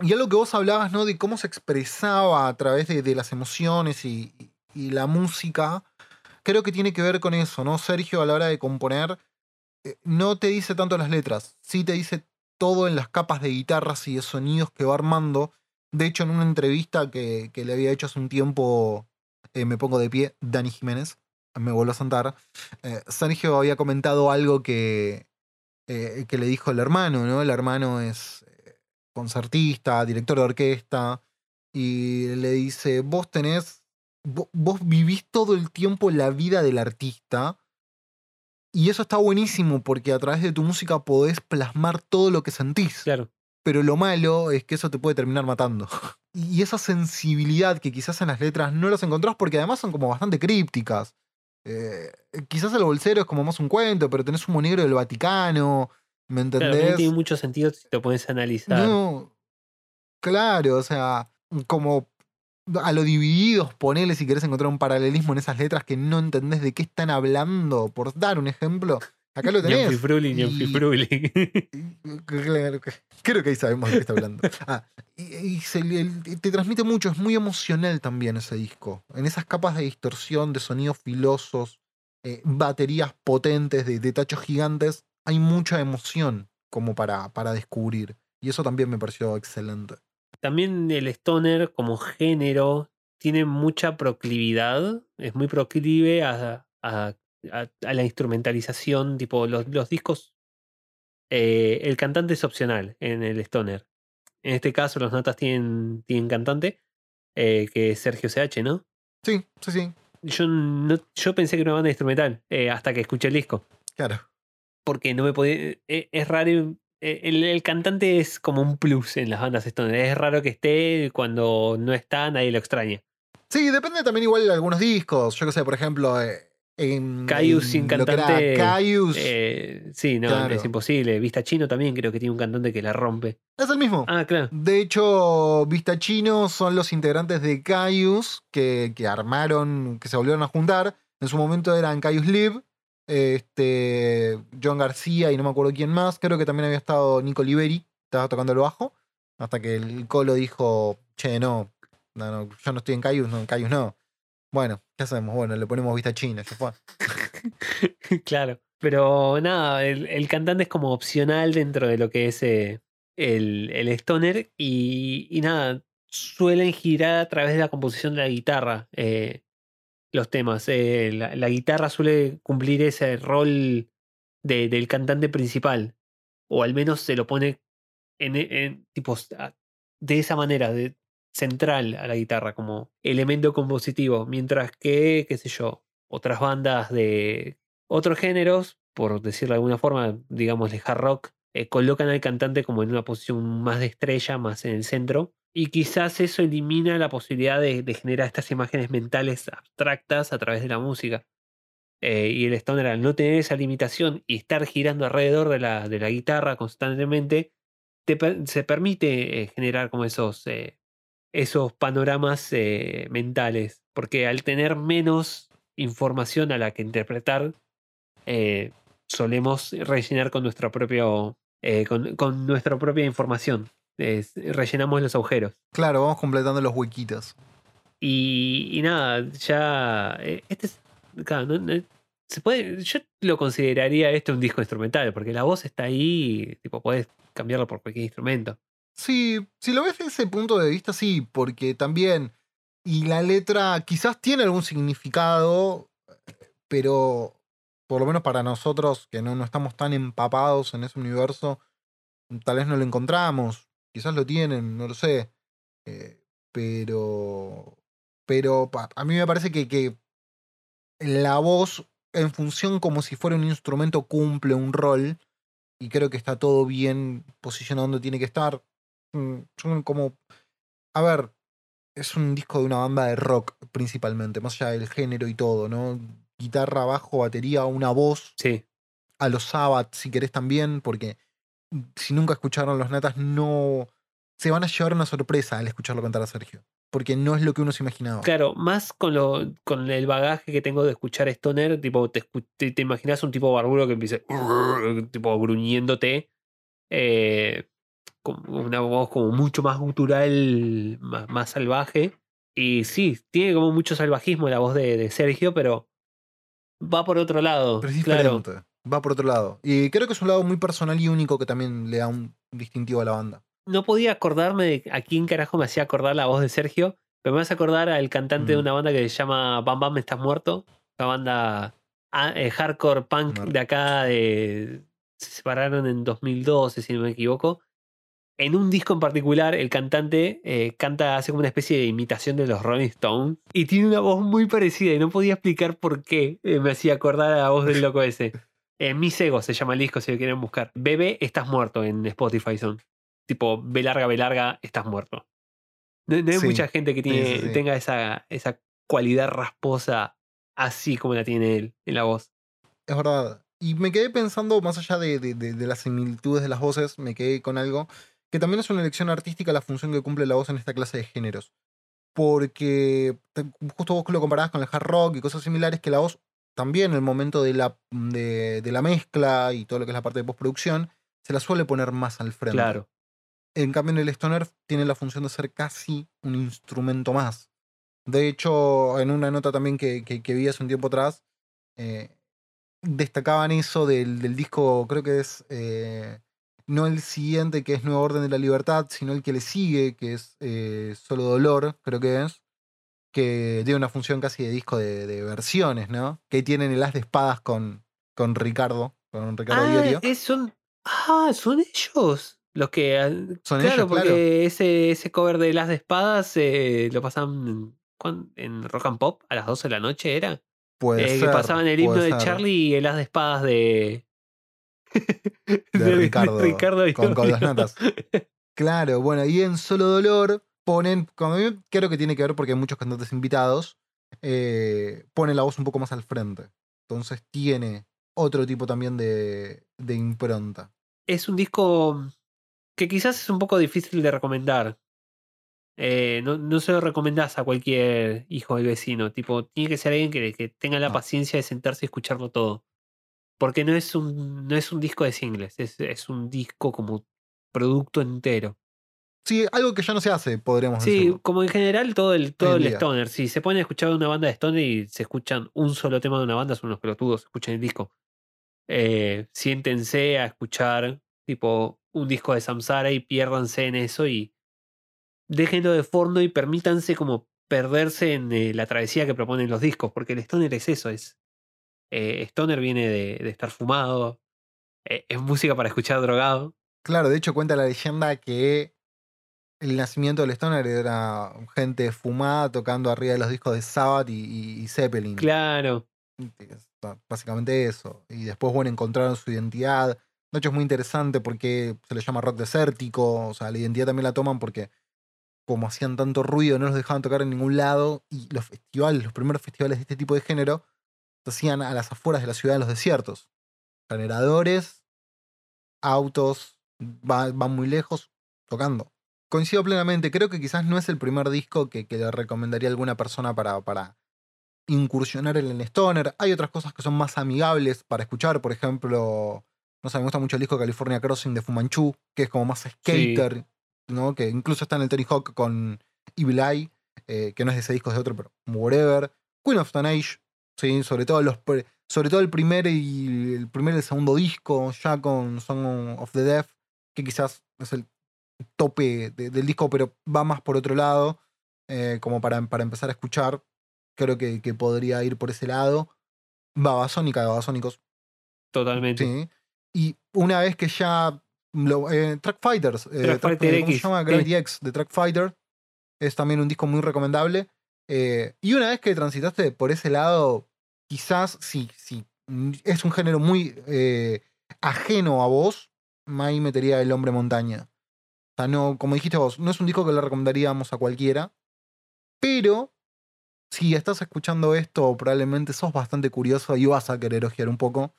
Y algo que vos hablabas, ¿no? De cómo se expresaba a través de, las emociones y, la música, creo que tiene que ver con eso, ¿no? Sergio a la hora de componer eh, no te dice tanto las letras, sí te dice todo en las capas de guitarras y de sonidos que va armando. De hecho, en una entrevista que le había hecho hace un tiempo, eh, me pongo de pie, Dani Jiménez, me vuelvo a sentar, eh, Sergio había comentado algo que, eh, que le dijo el hermano, ¿no? El hermano es eh, concertista, director de orquesta, y le dice, vos tenés, vo- vos vivís todo el tiempo la vida del artista, y eso está buenísimo porque a través de tu música podés plasmar todo lo que sentís. Claro. Pero lo malo es que eso te puede terminar matando. Y esa sensibilidad que quizás en las letras no las encontrás porque además son como bastante crípticas. Eh, quizás el bolsero es como más un cuento, pero tenés un negro del Vaticano, ¿me Claro, entendés? no tiene mucho sentido si te pones a analizar. No, claro, o sea, como a lo divididos, ponele si querés encontrar un paralelismo en esas letras que no entendés de qué están hablando, por dar un ejemplo. Acá lo tenés. Ñanfi Fruli, Ñanfi Y- Fruli. Claro que- Creo que ahí sabemos de qué está hablando. Ah, y, y se le- el- te transmite mucho, es muy emocional también ese disco. En esas capas de distorsión, de sonidos filosos, eh, baterías potentes, de, de tachos gigantes, hay mucha emoción como para, para descubrir. Y eso también me pareció excelente. También el stoner como género tiene mucha proclividad, es muy proclive a, a- a- a la instrumentalización, tipo los, los discos, eh, el cantante es opcional en el stoner. En este caso los notas tienen, tienen cantante, eh, que es Sergio CH, ¿no? Sí, sí, sí, Yo, no, yo pensé que era una banda instrumental eh, hasta que escuché el disco. claro. porque no me podía. Es raro. El, el cantante es como un plus en las bandas stoner. Es raro que esté cuando no está, nadie lo extraña. Sí, depende también igual de algunos discos. Yo qué sé, por ejemplo, eh, en. Caius sin cantante, Caius Eh, sí, no, Claro. es imposible. Vista Chino también creo que tiene un cantante que la rompe. es el mismo. Ah, claro. De hecho, Vista Chino son los integrantes de Caius que, que armaron, que se volvieron a juntar. En su momento eran Caius Live, este, John García y no me acuerdo quién más. Creo que también había estado Nico Liberi, estaba tocando el bajo. Hasta que el Colo dijo, che, no, no, no, yo no estoy en Caius, no, en Caius no. Bueno, ¿qué hacemos? Bueno, le ponemos Vista China, ya fue. claro. Pero nada, el, el cantante es como opcional dentro de lo que es eh, el, el stoner. Y, y nada, suelen girar a través de la composición de la guitarra eh, los temas. Eh, la, la guitarra suele cumplir ese rol de- del cantante principal. O al menos se lo pone en, en tipo de esa manera, de central a la guitarra, como elemento compositivo. Mientras que, qué sé yo, otras bandas de otros géneros, por decirlo de alguna forma, digamos de hard rock, eh, colocan al cantante como en una posición más de estrella, más en el centro. Y quizás eso elimina la posibilidad de, generar estas imágenes mentales abstractas a través de la música. Eh, y el stoner al no tener esa limitación y estar girando alrededor de la, de la guitarra constantemente, te se permite eh, generar como esos, esos panoramas eh, mentales. Porque al tener menos información a la que interpretar, eh, solemos rellenar con nuestro propio. eh, con, con nuestra propia información. Rellenamos los agujeros. Claro, vamos completando los huequitos. Y, y nada, ya. Este es. claro, no- no- se puede, yo lo consideraría este un disco instrumental, porque la voz está ahí, tipo, puedes cambiarlo por cualquier instrumento. Sí, si lo ves desde ese punto de vista, sí, porque también, y la letra quizás tiene algún significado, pero por lo menos para nosotros que no, no estamos tan empapados en ese universo, tal vez no lo encontramos, quizás lo tienen, no lo sé, eh, pero, pero a mí me parece que, que la voz en función como si fuera un instrumento cumple un rol y creo que está todo bien posicionado donde tiene que estar. Mm, Son como. A ver, es un disco de una banda de rock principalmente, más allá del género y todo, ¿no? Guitarra, bajo, batería, una voz. Sí, A los Sabbath, si querés también, porque si nunca escucharon los natas, no. Se van a llevar una sorpresa al escucharlo cantar a Sergio. Porque no es lo que uno se imaginaba. claro, más con, lo, con el bagaje que tengo de escuchar Stoner, tipo, te, te, te imaginas un tipo barbudo que empiece, tipo, gruñéndote, eh, una voz como mucho más gutural, más, más salvaje. Y sí, tiene como mucho salvajismo la voz de, de Sergio, pero va por otro lado. Pero es claro. Va por otro lado. Y creo que es un lado muy personal y único que también le da un distintivo a la banda. no podía acordarme de a quién carajo me hacía acordar la voz de Sergio, pero me hace acordar al cantante de Mm. una banda que se llama Bam Bam Estás Muerto, una banda ah, eh, hardcore punk de acá, de, se separaron en 2012, si no me equivoco. En un disco en particular, el cantante eh, canta, hace como una especie de imitación de los Rolling Stones y tiene una voz muy parecida y no podía explicar por qué eh, me hacía acordar a la voz del loco ese. Eh, Mis Ego se llama el disco si lo quieren buscar. Bebé, estás muerto en Spotify son. Tipo, B larga, B larga, estás muerto. No, no hay Sí, mucha gente que sí, tiene, sí, sí. tenga esa, esa cualidad rasposa así como la tiene él en la voz. Es verdad. Y me quedé pensando, más allá de, de- de- de las similitudes de las voces, me quedé con algo que también es una elección artística la función que cumple la voz en esta clase de géneros. porque justo vos lo comparabas con el hard rock y cosas similares, que la voz también en el momento de la, de, de la mezcla y todo lo que es la parte de postproducción, se la suele poner más al frente. Claro. En cambio, en el Stoner tiene la función de ser casi un instrumento más. De hecho, en una nota también que, que- que vi hace un tiempo atrás, eh, destacaban eso del, del disco, creo que es eh, no el siguiente, que es Nueva Orden de la Libertad, sino el que le sigue, que es eh, Solo Dolor, creo que es, que tiene una función casi de disco de, de versiones, ¿no? Que tienen el as de espadas con, con Ricardo, con Ricardo Ah, es- son, ah, son ellos los que. Son claro, ellos, porque claro. ese, ese cover de Las de Espadas eh, lo pasaban en, ¿cuán- en Rock and Pop a las 12 de la noche, ¿era? Puede Eh, ser, que pasaban el himno de. Charlie y el As de Espadas de. de Ricardo, Ricardo con, con las notas. Claro, bueno, y en Solo Dolor ponen, como creo que tiene que ver porque hay muchos cantantes invitados, eh, ponen la voz un poco más al frente. Entonces tiene otro tipo también de, de impronta. es un disco que quizás es un poco difícil de recomendar. Eh, no, no se lo recomendás a cualquier hijo del vecino. Tipo, tiene que ser alguien que, que tenga la No. paciencia de sentarse y escucharlo todo. Porque no es un, no es un disco de singles, es, es un disco como producto entero. Sí, algo que ya no se hace, podríamos Sí, decirlo. como en general todo el, todo el stoner. Si se ponen a escuchar una banda de stoner y se escuchan un solo tema de una banda, son unos pelotudos, escuchen el disco. Eh, siéntense a escuchar tipo un disco de Samsara y piérdanse en eso y déjenlo de fondo y permítanse como perderse en eh, la travesía que proponen los discos, porque el stoner es eso, es eh, stoner viene de, de estar fumado, eh, es música para escuchar drogado. Claro, de hecho cuenta la leyenda que el nacimiento del Stoner era gente fumada tocando arriba de los discos de Sabbath y, y- y Zeppelin. Claro, básicamente eso. Y después, bueno, encontraron su identidad. De hecho, es muy interesante porque se le llama rock desértico. O sea, la identidad también la toman porque, como hacían tanto ruido, no los dejaban tocar en ningún lado. Y los festivales, los primeros festivales de este tipo de género, se hacían a las afueras de la ciudad en los desiertos. Generadores, autos, va- van muy lejos, tocando. Coincido plenamente. Creo que quizás no es el primer disco que, que le recomendaría a alguna persona para, para incursionar en el stoner. Hay otras cosas que son más amigables para escuchar. Por ejemplo, no sé, me gusta mucho el disco California Crossing de Fumanchu, que es como más skater, ¿no? Que incluso está en el Tony Hawk con Evil Eye, eh, que no es de ese disco, es de otro, pero whatever. Queen of Stone Age, sí, sobre todo los sobre todo el primer y el primer y el segundo disco, ya con Song of the Deaf, que quizás es el tope de- del disco, pero va más por otro lado, eh, como para, para empezar a escuchar. Creo que, que podría ir por ese lado. Babasónica de Babasónicos, totalmente. sí. Y una vez que ya. Lo, eh, Track Fighters, eh, Track Track- Fighter ¿cómo se X, llama? sí. Gravity X de Track Fighter. Es también un disco muy recomendable. Eh, y una vez que transitaste por ese lado, quizás si, si mm, es un género muy eh, ajeno a vos, ahí metería el hombre montaña. O sea, no, como dijiste vos, no es un disco que le recomendaríamos a cualquiera, pero si estás escuchando esto, probablemente sos bastante curioso y vas a querer ojear un poco.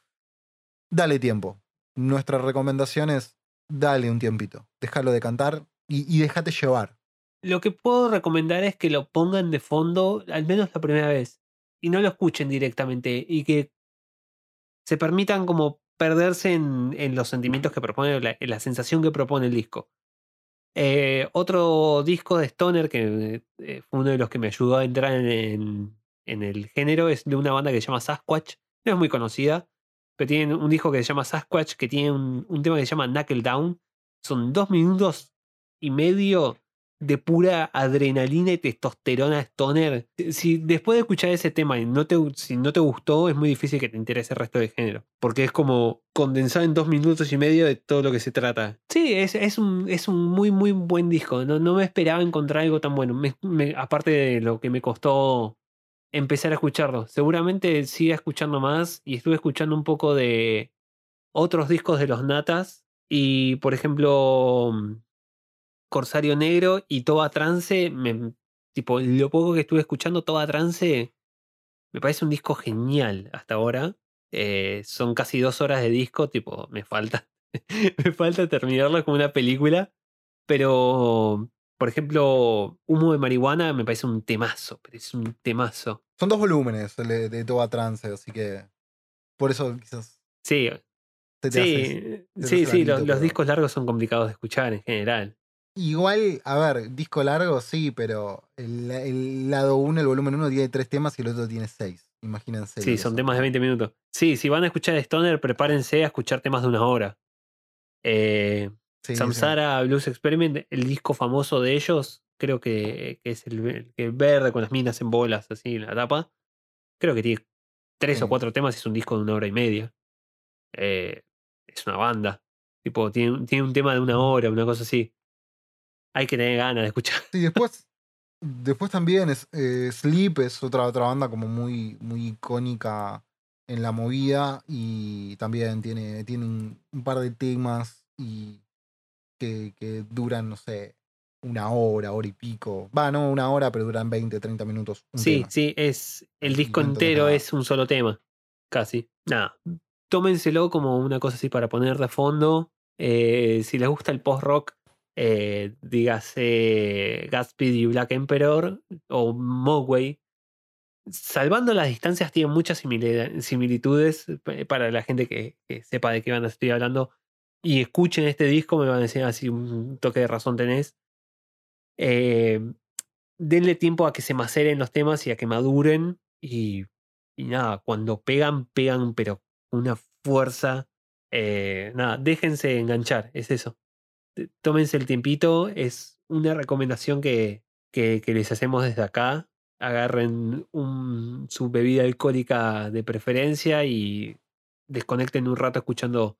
Dale tiempo. Nuestra recomendación es dale un tiempito. Déjalo de cantar y déjate llevar. Lo que puedo recomendar es que lo pongan de fondo, al menos la primera vez, y no lo escuchen directamente, y que se permitan como perderse en, en los sentimientos que propone, la, en la sensación que propone el disco. Eh, otro disco de Stoner que eh, fue uno de los que me ayudó a entrar en, en- el género es de una banda que se llama Sasquatch. No es muy conocida, pero tienen un disco que se llama Sasquatch que tiene un, un tema que se llama Knuckle Down. Son dos minutos y medio de pura adrenalina y testosterona stoner. Si después de escuchar ese tema y no te, si no te gustó, es muy difícil que te interese el resto del género. Porque es como condensar en dos minutos y medio de todo lo que se trata. Sí, es, es, un, es un muy, muy buen disco. No, no me esperaba encontrar algo tan bueno. Aparte de lo que me costó empezar a escucharlo. Seguramente siga escuchando más y estuve escuchando un poco de otros discos de los Natas. Y, por ejemplo, Corsario Negro y Toba Trance, me, tipo, lo poco que estuve escuchando, Toba Trance, me parece un disco genial hasta ahora. Eh, son casi dos horas de disco, tipo, me falta. me falta terminarlo como una película. Pero Por ejemplo, Humo de Marihuana me parece un temazo, pero es un temazo. Son dos volúmenes de, de Toba Trance, así que por eso quizás Sí, te, te haces- sí, te sí, haces sí, granito, los, discos largos son complicados de escuchar en general. Igual, a ver, disco largo sí, pero el, el lado 1, el volumen 1 tiene tres temas y el otro tiene seis. Imagínense. Sí, son temas de 20 minutos. Sí, si van a escuchar Stoner, prepárense a escuchar temas de una hora. Eh, Samsara Blues Experiment, el disco famoso de ellos, creo que, que es el, ve- el verde con las minas en bolas así en la tapa. Creo que tiene tres o cuatro temas y es un disco de una hora y media. Eh, es una banda. Tipo, tiene, tiene un tema de una hora, una cosa así. Hay que tener ganas de escuchar. Sí, después, después también es, eh, Sleep es otra, otra banda como muy, muy icónica en la movida y también tiene, tiene un, un par de temas y que, que duran, no sé, una hora, hora y pico. Va, no una hora, pero duran 20, 30 minutos. Sí, tema. sí, es. El disco entero es un solo tema. Casi. Nada. Tómenselo como una cosa así para poner de fondo. Eh, si les gusta el post-rock, eh, dígase Gatsby y Black Emperor o Mogwai. Salvando las distancias, tienen muchas simili- similitudes eh, para la gente que, sepa de qué banda estoy hablando y escuchen este disco, me van a decir así un toque de razón tenés. Eh, denle tiempo a que se maceren los temas y a que maduren. Y, nada, cuando pegan, pegan, pero una fuerza. Eh, nada, déjense enganchar, es eso. Tómense el tiempito, es una recomendación que, que, que les hacemos desde acá. Agarren un, su bebida alcohólica de preferencia y desconecten un rato escuchando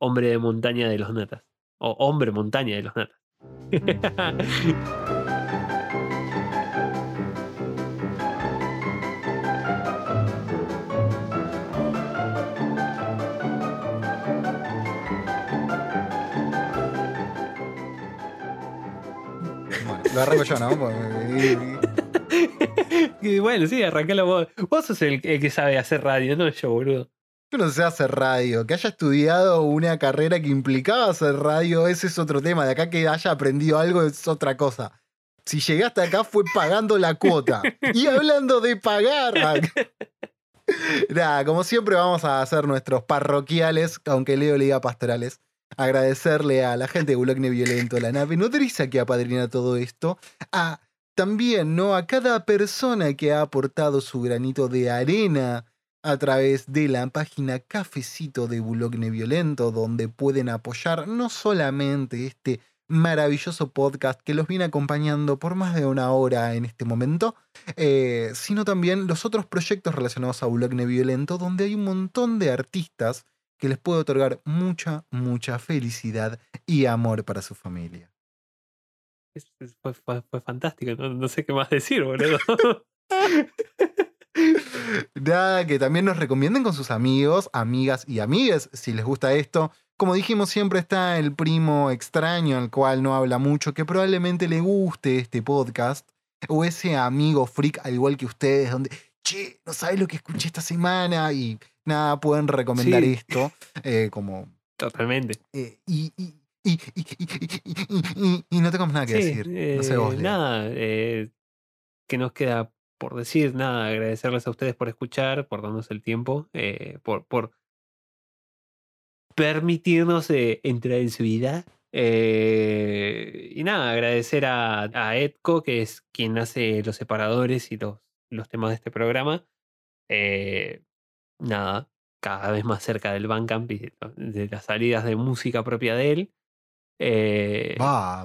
Hombre de Montaña de los Natas. O Hombre Montaña de los Natas. lo arranco yo, ¿no? Porque- Y bueno, sí, arrancalo vos. Vos sos el, el que sabe hacer radio, no yo, boludo. Yo no sé hacer radio. Que haya estudiado una carrera que implicaba hacer radio, ese es otro tema. De acá que haya aprendido algo es otra cosa. Si llegaste acá fue pagando la cuota. Y hablando de pagar. Nada, como siempre vamos a hacer nuestros parroquiales, aunque Leo le diga pastorales. Agradecerle a la gente de Bulogne Violento, la nave nodriza que apadrina todo esto. A también, ¿no? A cada persona que ha aportado su granito de arena a través de la página Cafecito de Bulogne Violento, donde pueden apoyar no solamente este maravilloso podcast que los viene acompañando por más de una hora en este momento, eh, sino también los otros proyectos relacionados a Bulogne Violento, donde hay un montón de artistas que les puede otorgar mucha, mucha felicidad y amor para su familia. Es- es- Fue, fue- fue fantástico, no, no sé qué más decir, boludo. Nada, que también nos recomienden con sus amigos, amigas y amigues si les gusta esto. Como dijimos, siempre está el primo extraño, al cual no habla mucho, que probablemente le guste este podcast. O ese amigo freak, al igual que ustedes, donde, che, no sabes lo que escuché esta semana. Y nada, pueden recomendar Sí. esto. eh, como. Totalmente. eh, y, y, y, y, no tengo más nada que Sí, decir. no sé eh, vos, Leo. nada, eh, que nos queda por decir, nada, agradecerles a ustedes por escuchar, por darnos el tiempo, eh, por, por permitirnos eh, entrar en su vida. Eh, y nada, agradecer a, a Edco, que es quien hace los separadores y los, los temas de este programa. Eh, nada, cada vez más cerca del Bandcamp y de, las salidas de música propia de él. Eh.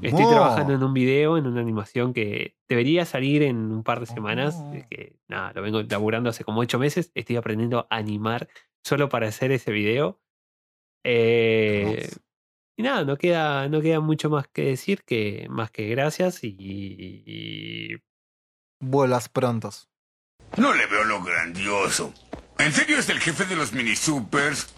Estoy trabajando en un video, en una animación que debería salir en un par de semanas. Oh. eh, Que nada, lo vengo laburando hace como ocho meses. Estoy aprendiendo a animar solo para hacer ese video. Eh, y nada, no queda, no queda mucho más que decir que más que gracias y, y Vuelas prontos. No le veo lo grandioso. ¿En serio es el jefe de los mini supers?